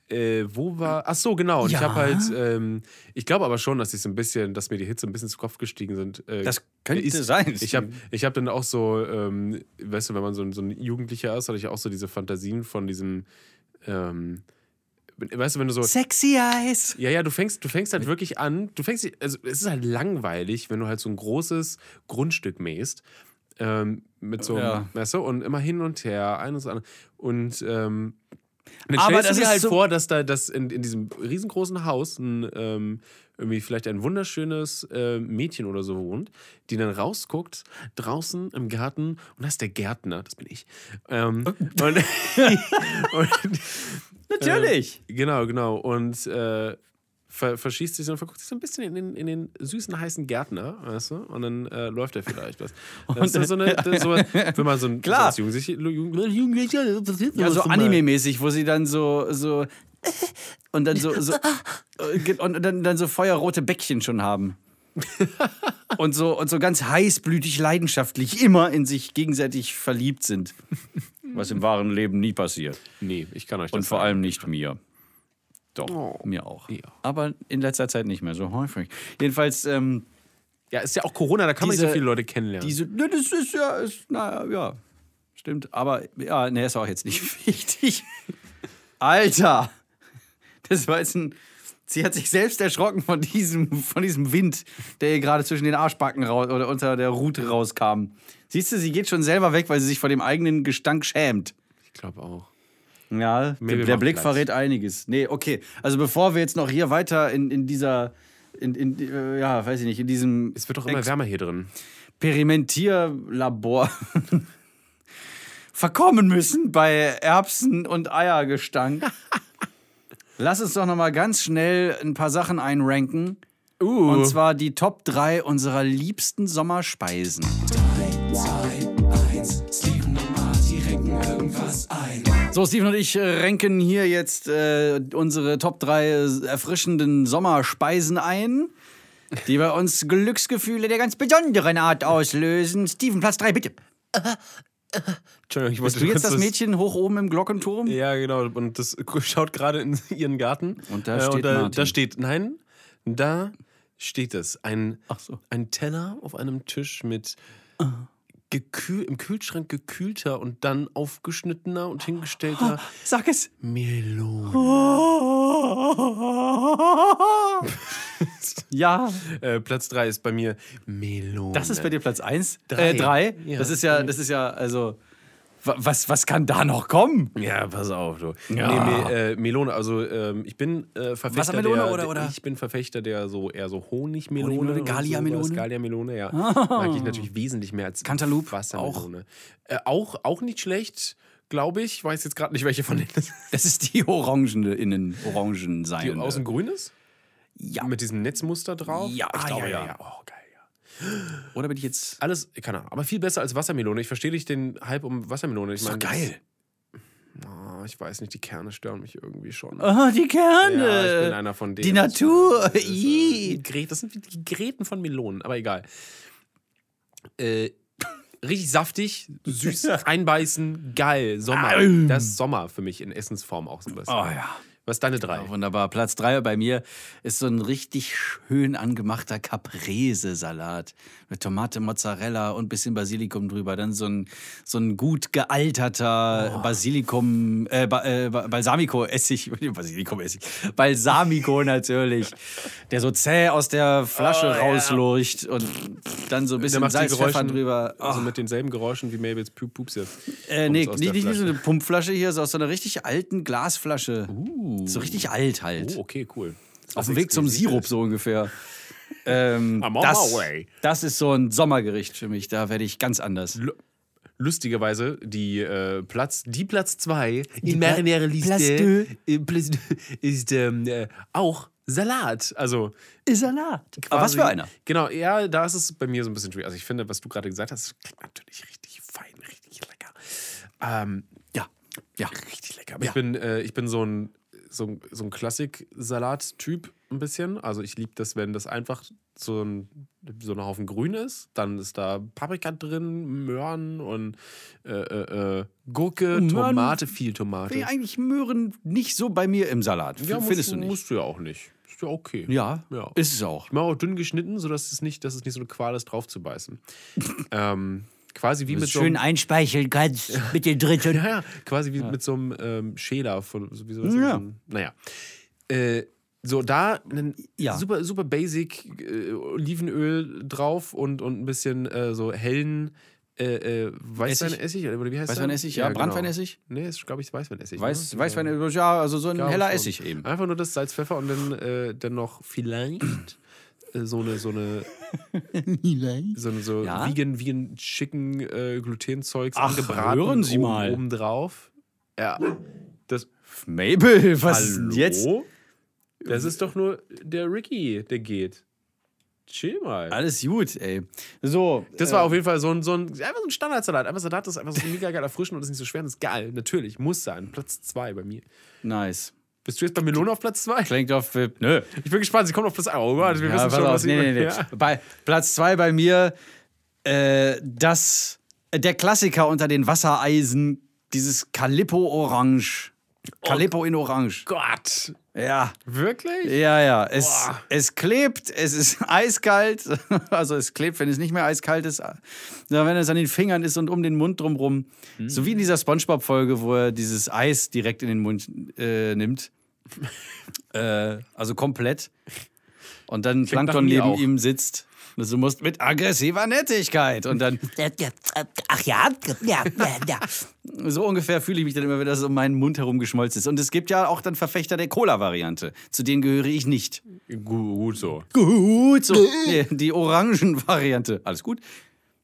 B: Äh, wo war. Ach so, genau. Und ich
A: Ja.
B: habe halt. Ähm, ich glaube aber schon, dass ich so ein bisschen, dass mir die Hitze ein bisschen zu Kopf gestiegen sind. Äh,
A: Das könnte
B: ist-
A: sein.
B: Ich habe ich hab dann auch so, ähm, weißt du, wenn man so, ein- so ein Jugendlicher ist, hatte ich auch so diese Fantasien von diesem. Ähm, weißt du, wenn du so.
A: Sexy Eyes.
B: Ja, ja, du fängst, du fängst halt wirklich an. Du fängst, also es ist halt langweilig, wenn du halt so ein großes Grundstück mähst. Ähm, mit so, einem,
A: Ja.
B: weißt du, und immer hin und her, ein und das andere. Und ähm, dann
A: Aber
B: stellst
A: das
B: du dir
A: ist
B: halt
A: so-
B: vor, dass da dass in, in diesem riesengroßen Haus ein, ähm, irgendwie vielleicht ein wunderschönes äh, Mädchen oder so wohnt, die dann rausguckt, draußen im Garten, und das ist der Gärtner, das bin ich. Ähm, und, und
A: Natürlich.
B: Genau, genau. Und äh, ver verschießt sich und verguckt sich so ein bisschen in den, in den süßen, heißen Gärtner, weißt du? Und dann äh, läuft er vielleicht was. Das ist so eine, das so, wenn man so ein
A: Klar.
B: so als Jugendliche, Jugendlicher,
A: Ja, so Anime-mäßig, wo sie dann so, so und dann so, so und dann, dann so feuerrote Bäckchen schon haben. Und so, und so ganz heißblütig, leidenschaftlich immer in sich gegenseitig verliebt sind. Was im wahren Leben nie passiert.
B: Nee, ich kann euch das
A: Und vor
B: sagen.
A: allem nicht mir. Doch,
B: Oh.
A: mir auch.
B: Ja.
A: Aber in letzter Zeit nicht mehr so häufig. Jedenfalls, ähm,
B: Ja, ist ja auch Corona, da kann man nicht
A: Diese-
B: so viele Leute kennenlernen.
A: diese, ne, das ist ja, ist, naja, ja, stimmt. Aber ja, ne, ist auch jetzt nicht wichtig. Alter, das war jetzt ein. Sie hat sich selbst erschrocken von diesem, von diesem Wind, der ihr gerade zwischen den Arschbacken raus, oder unter der Rute rauskam. Siehst du, sie geht schon selber weg, weil sie sich vor dem eigenen Gestank schämt.
B: ich glaube auch.
A: Ja,
B: Mabel
A: der, Blick
B: Platz.
A: verrät einiges. Nee, okay. Also bevor wir jetzt noch hier weiter in, in dieser, in, in, äh, ja, weiß ich nicht, in diesem
B: Es wird doch immer
A: Ex-
B: wärmer hier drin.
A: Experimentierlabor verkommen müssen bei Erbsen- und Eiergestank. Lass uns doch noch mal ganz schnell ein paar Sachen einranken.
B: Uh.
A: Und zwar die Top 3 unserer liebsten Sommerspeisen. So, Steven und ich äh, ranken hier jetzt äh, unsere Top 3 erfrischenden Sommerspeisen ein, die bei uns Glücksgefühle der ganz besonderen Art auslösen. Steven, Platz 3, bitte.
B: Entschuldigung, ich wollte
A: Bist du jetzt das Mädchen hoch oben im Glockenturm?
B: Ja, genau. Und das schaut gerade in ihren Garten.
A: Und da
B: Äh,
A: steht
B: da,
A: Martin.
B: da steht, nein, da steht es. Ein,
A: so.
B: ein Teller auf einem Tisch mit gekühl, im Kühlschrank gekühlter und dann aufgeschnittener und hingestellter
A: Sag es.
B: Melone.
A: Ja,
B: Äh, Platz 3 ist bei mir Melone.
A: das ist bei dir Platz 1.
B: Drei.
A: Äh, 3.
B: Ja.
A: Das ist ja, das ist ja, also, was, was kann da noch kommen?
B: Ja, pass auf, du.
A: Ja.
B: Nee, äh, Melone, also ähm, ich bin äh, Verfechter
A: Wassermelone
B: der,
A: oder- oder?
B: Ich bin Verfechter der so eher so Honigmelone.
A: Honigmelone,
B: sowas. Gallia-Melone, ja. Mag ich natürlich wesentlich mehr als
A: Cantaloupe
B: Wassermelone. Äh, auch, auch nicht schlecht, glaube ich. Weiß jetzt gerade nicht, welche von denen das ist.
A: Das ist die orangene innen, orangen
B: Die außen grün ist?
A: Ja.
B: Mit diesem Netzmuster drauf?
A: Ja,
B: ich glaube,
A: ja,
B: ja,
A: ja.
B: Oh, geil.
A: Oder bin ich jetzt.
B: Alles, keine Ahnung, aber viel besser als Wassermelone. Ich verstehe nicht den Hype um Wassermelone. Ich
A: Ist doch
B: meine,
A: geil.
B: Oh, ich weiß nicht, die Kerne stören mich irgendwie schon.
A: Oh, die Kerne.
B: Ja, ich bin einer von denen.
A: Die Natur.
B: Das, äh, das sind wie die Gräten von Melonen, aber egal. Äh, richtig saftig, süß, einbeißen, geil. Sommer. Das ist Sommer für mich in Essensform auch so ein bisschen.
A: Oh ja.
B: Was ist deine drei?
A: Ja, wunderbar. Platz drei bei mir ist so ein richtig schön angemachter Caprese-Salat mit Tomate, Mozzarella und ein bisschen Basilikum drüber. Dann so ein, so ein gut gealterter Basilikum, äh, ba, äh, Ba- Balsamico-Essig, Basilikum-Essig, Balsamico natürlich, der so zäh aus der Flasche
B: Oh, ja.
A: rauslurcht und dann so ein bisschen Salz, Pfeffer drüber.
B: Also
A: Oh.
B: mit denselben Geräuschen wie Mabels Pup Pups jetzt.
A: Äh, nee, nicht, nicht wie so eine Pumpflasche hier, so aus so einer richtig alten Glasflasche. So richtig alt halt.
B: Oh, okay, cool.
A: Auf dem Weg zum Sirup so ungefähr. Ähm, das, das ist so ein Sommergericht für mich. Da werde ich ganz anders.
B: Lu- Lustigerweise, die äh, Platz, die Platz zwei in
A: Pla-
B: meiner Liste äh, Platz deux ist ähm, äh, auch Salat. Also
A: Salat. Aber was
B: quasi-
A: für einer?
B: Genau, ja, da ist es bei mir so ein bisschen schwierig. Also ich finde, was du gerade gesagt hast, klingt natürlich richtig fein, richtig lecker. Ähm,
A: Ja. Ja.
B: richtig lecker. Aber
A: Ja.
B: ich bin, äh, ich bin so ein, so ein, so ein Klassik-Salat-Typ ein bisschen. Also ich liebe das, wenn das einfach so ein, so ein Haufen Grün ist. Dann ist da Paprika drin, Möhren und äh, äh, äh, Gurke,
A: Möhren-
B: Tomate, viel Tomate.
A: Bin eigentlich Möhren nicht so bei mir im Salat.
B: Ja,
A: Findest
B: musst,
A: du nicht?
B: Musst du ja auch nicht. Ist ja okay.
A: Ja,
B: Ja.
A: ist es auch.
B: Ich mache auch dünn geschnitten, sodass es nicht, dass es nicht so eine Qual ist, drauf zu beißen. ähm, quasi wie mit so
A: Schön
B: einem,
A: einspeicheln kannst mit den Dritten.
B: ja, ja, quasi wie mit so einem ähm, Schäler von so, wie so,
A: Ja.
B: so naja. Äh, so, da ein
A: Ja.
B: super, super basic äh, Olivenöl drauf und, und ein bisschen äh, so hellen äh, äh, Weißweinessig oder wie heißt?
A: Weißweinessig, ja,
B: genau.
A: Brandweinessig?
B: Nee, ist, glaube ich, Weißweinessig.
A: Weiß,
B: ne?
A: Weißwein, ja, also so ein heller. Essig eben.
B: Einfach nur das Salz, Pfeffer und dann, äh, dann noch vielleicht so eine, so eine, so eine so
A: Ja?
B: vegan, vegan Chicken äh, Glutenzeugs
A: Ach,
B: angebraten
A: hören Sie
B: oben,
A: mal.
B: oben drauf. Ja. Das,
A: Mabel, was ist
B: Hallo?
A: denn jetzt?
B: Das ist doch nur der Ricky, der geht. Chill mal.
A: Alles gut, ey. So.
B: Das war auf jeden Fall so ein, so ein, einfach so ein Standardsalat. Einfach Salat ist einfach so mega geil erfrischend und ist nicht so schwer und ist geil. Natürlich, muss sein. Platz zwei bei mir.
A: Nice.
B: Bist du jetzt bei Melone auf Platz zwei?
A: Klingt auf. Nö.
B: Ich bin gespannt, sie kommt auf Platz 1. Oh Gott, wir
A: Ja,
B: wissen schon,
A: auf,
B: was
A: nee, nee, nee.
B: Ja.
A: Bei Platz zwei bei mir äh, das, der Klassiker unter den Wassereisen, dieses Calippo Orange. Calippo in Orange.
B: Gott.
A: Ja,
B: Wirklich?
A: ja, ja. Es,
B: Boah.
A: es klebt, es ist eiskalt. Also es klebt, wenn es nicht mehr eiskalt ist. Ja, wenn es an den Fingern ist und um den Mund drumrum.
B: Hm.
A: So wie in dieser Spongebob-Folge, wo er dieses Eis direkt in den Mund äh, nimmt. äh, also komplett. Und dann Plankton neben
B: auch.
A: ihm sitzt. Und du musst mit aggressiver Nettigkeit. Und dann
D: Ach ja, ja, ja,
A: so ungefähr fühle ich mich dann immer, wenn das um meinen Mund herum geschmolzen ist. Und es gibt ja auch dann Verfechter der Cola-Variante. Zu denen gehöre ich nicht.
B: Gut, so.
A: Gut, so. Nee, die Orangen-Variante. Alles gut?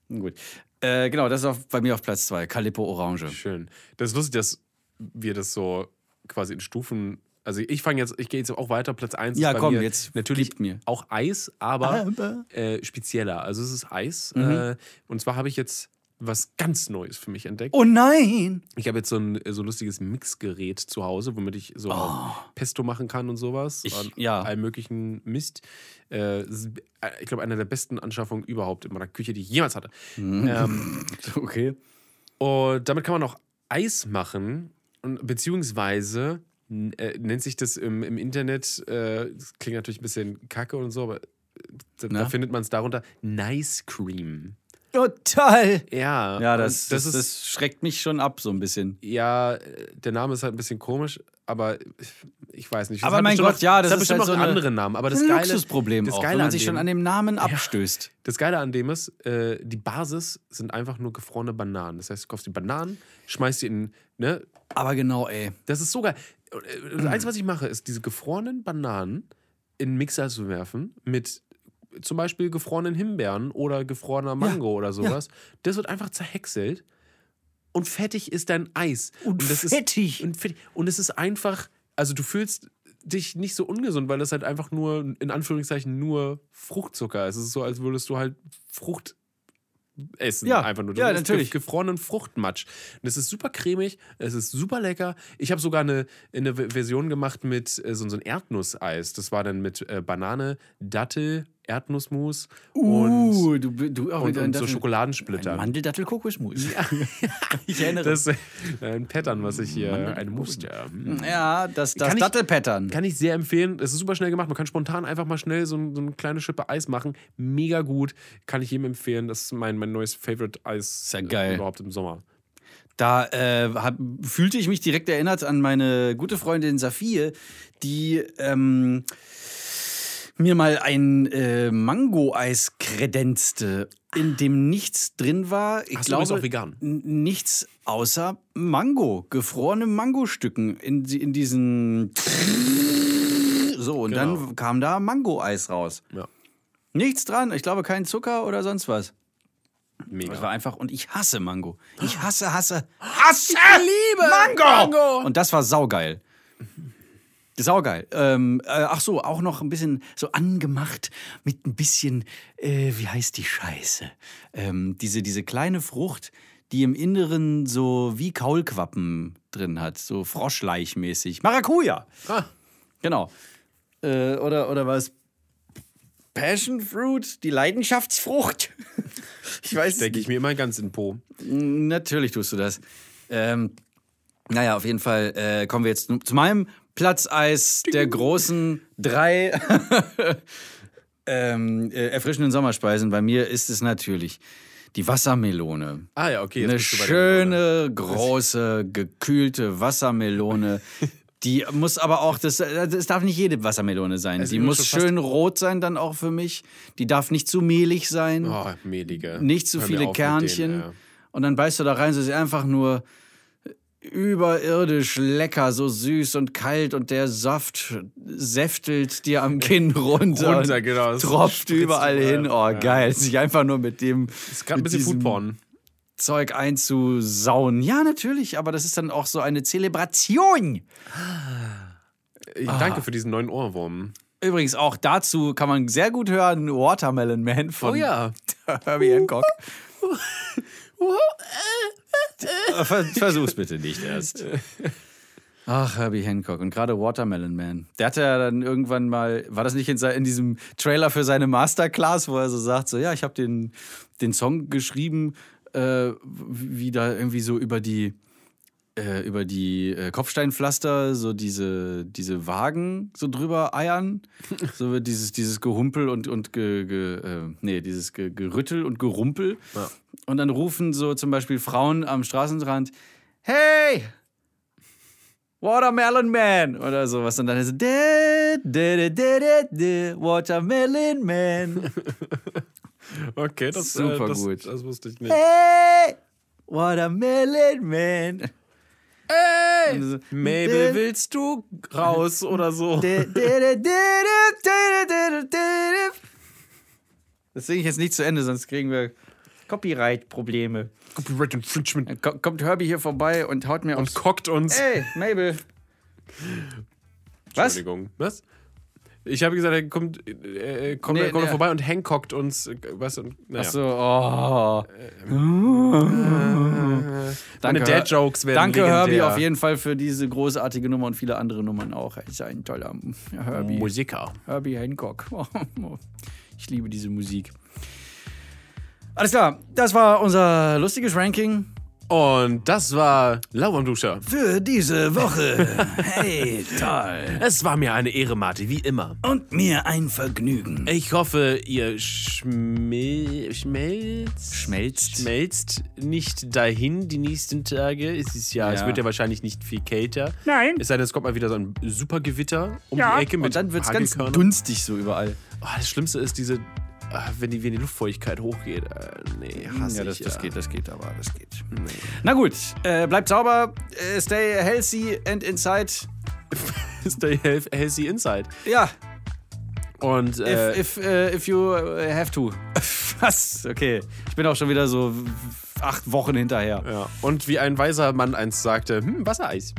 A: Gut. Äh, genau, das ist auf, bei mir auf Platz zwei. Calippo Orange.
B: Schön. Das ist lustig, dass wir das so quasi in Stufen. Also ich fange jetzt, ich gehe jetzt auch weiter. Platz 1
A: Ja,
B: ist bei
A: komm,
B: mir
A: jetzt
B: natürlich
A: mir.
B: auch Eis, aber,
A: Aber.
B: Äh, spezieller. Also es ist Eis.
A: Mhm.
B: Äh, und zwar habe ich jetzt was ganz Neues für mich entdeckt.
A: Oh nein!
B: Ich habe jetzt so ein so lustiges Mixgerät zu Hause, womit ich so Pesto machen kann und sowas.
A: Oh. Ich-
B: und
A: ja.
B: All möglichen Mist. Äh, äh, ich glaube, eine der besten Anschaffungen überhaupt in meiner Küche, die ich jemals hatte.
A: Mhm.
B: Ähm,
A: Okay.
B: und damit kann man auch Eis machen, und, beziehungsweise äh, nennt sich das im, im Internet, äh, das klingt natürlich ein bisschen kacke und so, aber äh, da, da findet man es darunter Nice Cream.
A: Oh, toll!
B: Ja,
A: Ja,
B: und
A: das, das,
B: ist
A: das schreckt mich schon ab, so ein bisschen.
B: Ja, der Name ist halt ein bisschen komisch, aber ich weiß nicht. Es
A: Aber mein Gott,
B: noch,
A: ja, das
B: hat
A: ist
B: bestimmt
A: halt
B: noch
A: so eine-
B: andere Namen. Aber das
A: Das ist ein
B: Geile,
A: Luxusproblem
B: das
A: auch,
B: Geile
A: wenn man
B: an
A: sich schon
B: dem-
A: an dem Namen abstößt.
B: Das Geile an dem ist, äh, die Basis sind einfach nur gefrorene Bananen. Das heißt, du kaufst die Bananen, schmeißt die in, ne?
A: Aber genau, ey.
B: Das ist so geil. Und, äh, Das Einzige, was ich mache, ist diese gefrorenen Bananen in Mixer zu werfen mit zum Beispiel gefrorenen Himbeeren oder gefrorener Mango oder sowas. Das wird einfach zerhäckselt und fertig ist dein Eis.
A: Und
B: das
A: fettig.
B: Ist, und, fettig. und es ist einfach, also du fühlst dich nicht so ungesund, weil das halt einfach nur, in Anführungszeichen, nur Fruchtzucker ist. Es ist so, als würdest du halt Frucht essen.
A: Ja,
B: einfach nur.
A: ja,
B: isst
A: natürlich.
B: Ge gefrorenen Fruchtmatsch. Und es ist super cremig, es ist super lecker. Ich habe sogar eine, eine Version gemacht mit äh, so, so ein Erdnusseis. Das war dann mit äh, Banane, Dattel, Erdnussmus und,
A: Uh, du, du auch
B: und,
A: wieder
B: und so Schokoladensplitter.
A: Ein Mandeldattel-Kokosmus. ich erinnere.
B: Das ist ein Pattern, was ich hier, ein Muster. Hm.
A: ja, das, das Dattelpattern.
B: Kann ich sehr empfehlen. Es ist super schnell gemacht. Man kann spontan einfach mal schnell so, ein, so eine kleine Schippe Eis machen. Mega gut. Kann ich jedem empfehlen. Das ist mein, mein neues Favorite Eis
A: ja geil.
B: äh, überhaupt im Sommer.
A: Da äh, hab, fühlte ich mich direkt erinnert an meine gute Freundin Saphir, die ähm, mir mal ein äh, Mango-Eis kredenzte, in dem nichts drin war. Ich
B: Hast du übrigens
A: glaube,
B: auch vegan?
A: nichts außer Mango, gefrorene Mangostücken in, in diesen. So, und
B: Genau.
A: dann kam da Mango-Eis raus.
B: Ja.
A: Nichts dran, ich glaube kein Zucker oder sonst was. Das
B: Mega.
A: war einfach, und ich hasse Mango. Ich hasse, hasse, hasse! Ich liebe Mango! Und das war saugeil. Saugeil. Ähm, äh, ach so, auch noch ein bisschen so angemacht mit ein bisschen, äh, wie heißt die Scheiße? Ähm, diese, diese kleine Frucht, die im Inneren so wie Kaulquappen drin hat, so Froschleichmäßig. Maracuja!
B: Ah,
A: Genau. Äh, oder, oder was? Passion Fruit, die Leidenschaftsfrucht. ich weiß es
B: stecke ich mir immer ganz in den Po.
A: Natürlich tust du das. Ähm, naja, auf jeden Fall äh, kommen wir jetzt zu meinem Platzeis der großen drei ähm, äh, erfrischenden Sommerspeisen. Bei mir ist es natürlich die Wassermelone.
B: Ah ja, okay.
A: Eine schöne, große, gekühlte Wassermelone. Die muss aber auch, das, das darf nicht jede Wassermelone sein.
B: Also
A: die muss schön rot sein dann auch für mich. Die darf nicht zu mehlig sein
B: Oh, mehlige.
A: nicht zu
B: Hör
A: viele Kernchen.
B: denen, ja.
A: Und dann beißt du da rein, so ist einfach nur überirdisch lecker, so süß und kalt und der Saft säftelt dir am Kinn runter.
B: Runter,
A: und
B: genau.
A: Tropft überall hin. Oh,
B: Ja.
A: geil. Sich einfach nur mit dem
B: Ist gerade ein bisschen Foodporn.
A: Zeug einzusauen. Ja, natürlich, aber das ist dann auch so eine Zelebration.
B: Ich
A: Ah.
B: danke für diesen neuen Ohrwurm.
A: Übrigens auch dazu kann man sehr gut hören Watermelon Man von
B: Oh ja.
A: Herbie Hancock. Äh, Ver versuch's bitte nicht erst. Ach, Herbie Hancock und gerade Watermelon Man. Der hatte ja dann irgendwann mal, war das nicht in, in diesem Trailer für seine Masterclass, wo er so sagt, so ja, ich habe den, den Song geschrieben, äh, wie da irgendwie so über die äh, über die äh, Kopfsteinpflaster so diese, diese Wagen so drüber eiern. So wird dieses, dieses Gehumpel und, und ge, ge, äh, nee, dieses ge, Gerüttel und Gerumpel.
B: Ja.
A: Und dann rufen so zum Beispiel Frauen am Straßenrand, hey! Watermelon Man oder sowas. Und dann ist es "Da, da, da, da, da, da, Watermelon Man.
B: Okay, das,
A: Super
B: äh, das,
A: gut.
B: das wusste ich nicht.
A: Hey! Watermelon Man. Ey!
B: Mabel, willst du raus oder so?
A: Das singe ich jetzt nicht zu Ende, sonst kriegen wir Copyright-Probleme.
B: Copyright Infringement.
A: Kommt Herbie hier vorbei und haut mir
B: und.
A: Und
B: kockt uns.
A: Ey, Mabel. Was?
B: Entschuldigung. Was? Ich habe gesagt, er kommt, äh, kommt,
A: Nee,
B: er kommt
A: nee.
B: vorbei und Hancockt uns. Äh, was? Naja.
A: Ach so, oh.
B: Deine
A: Her-
B: Dad-Jokes werden
A: Danke,
B: legendär.
A: Herbie, auf jeden Fall für diese großartige Nummer und viele andere Nummern auch. Er ist ein toller Herbie.
B: Musiker.
A: Herbie Hancock. Ich liebe diese Musik. Alles klar, das war unser lustiges Ranking
B: Und das war Lauernduscher.
A: für diese Woche. Hey, toll.
B: Es war mir eine Ehre, Marty, wie immer.
A: Und mir ein Vergnügen.
B: Ich hoffe, ihr schmil schmelzt,
A: Schmelzt.
B: schmelzt nicht dahin die nächsten Tage. Es ist ja, es
A: Ja.
B: wird ja wahrscheinlich nicht viel kälter.
E: Nein.
B: Es sei denn, es kommt mal wieder so ein Supergewitter um
E: Ja.
B: die Ecke mit
A: Und dann wird es ganz dunstig so überall.
B: Oh, das Schlimmste ist diese, wenn die, wenn die Luftfeuchtigkeit hochgeht. Äh, nee, hasse
A: Ja, das,
B: ich,
A: das
B: ja.
A: geht, das geht, aber das geht. Na gut, äh, bleibt sauber, äh, stay healthy and inside.
B: Stay health- healthy inside.
A: Ja,
B: Und äh,
A: if, if, äh, if you äh, have to. Was? Okay, ich bin auch schon wieder so acht Wochen hinterher.
B: ja. Und wie ein weiser Mann einst sagte, hm, Wassereis.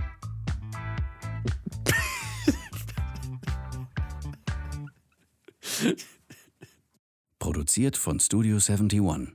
F: Produziert von Studio 71.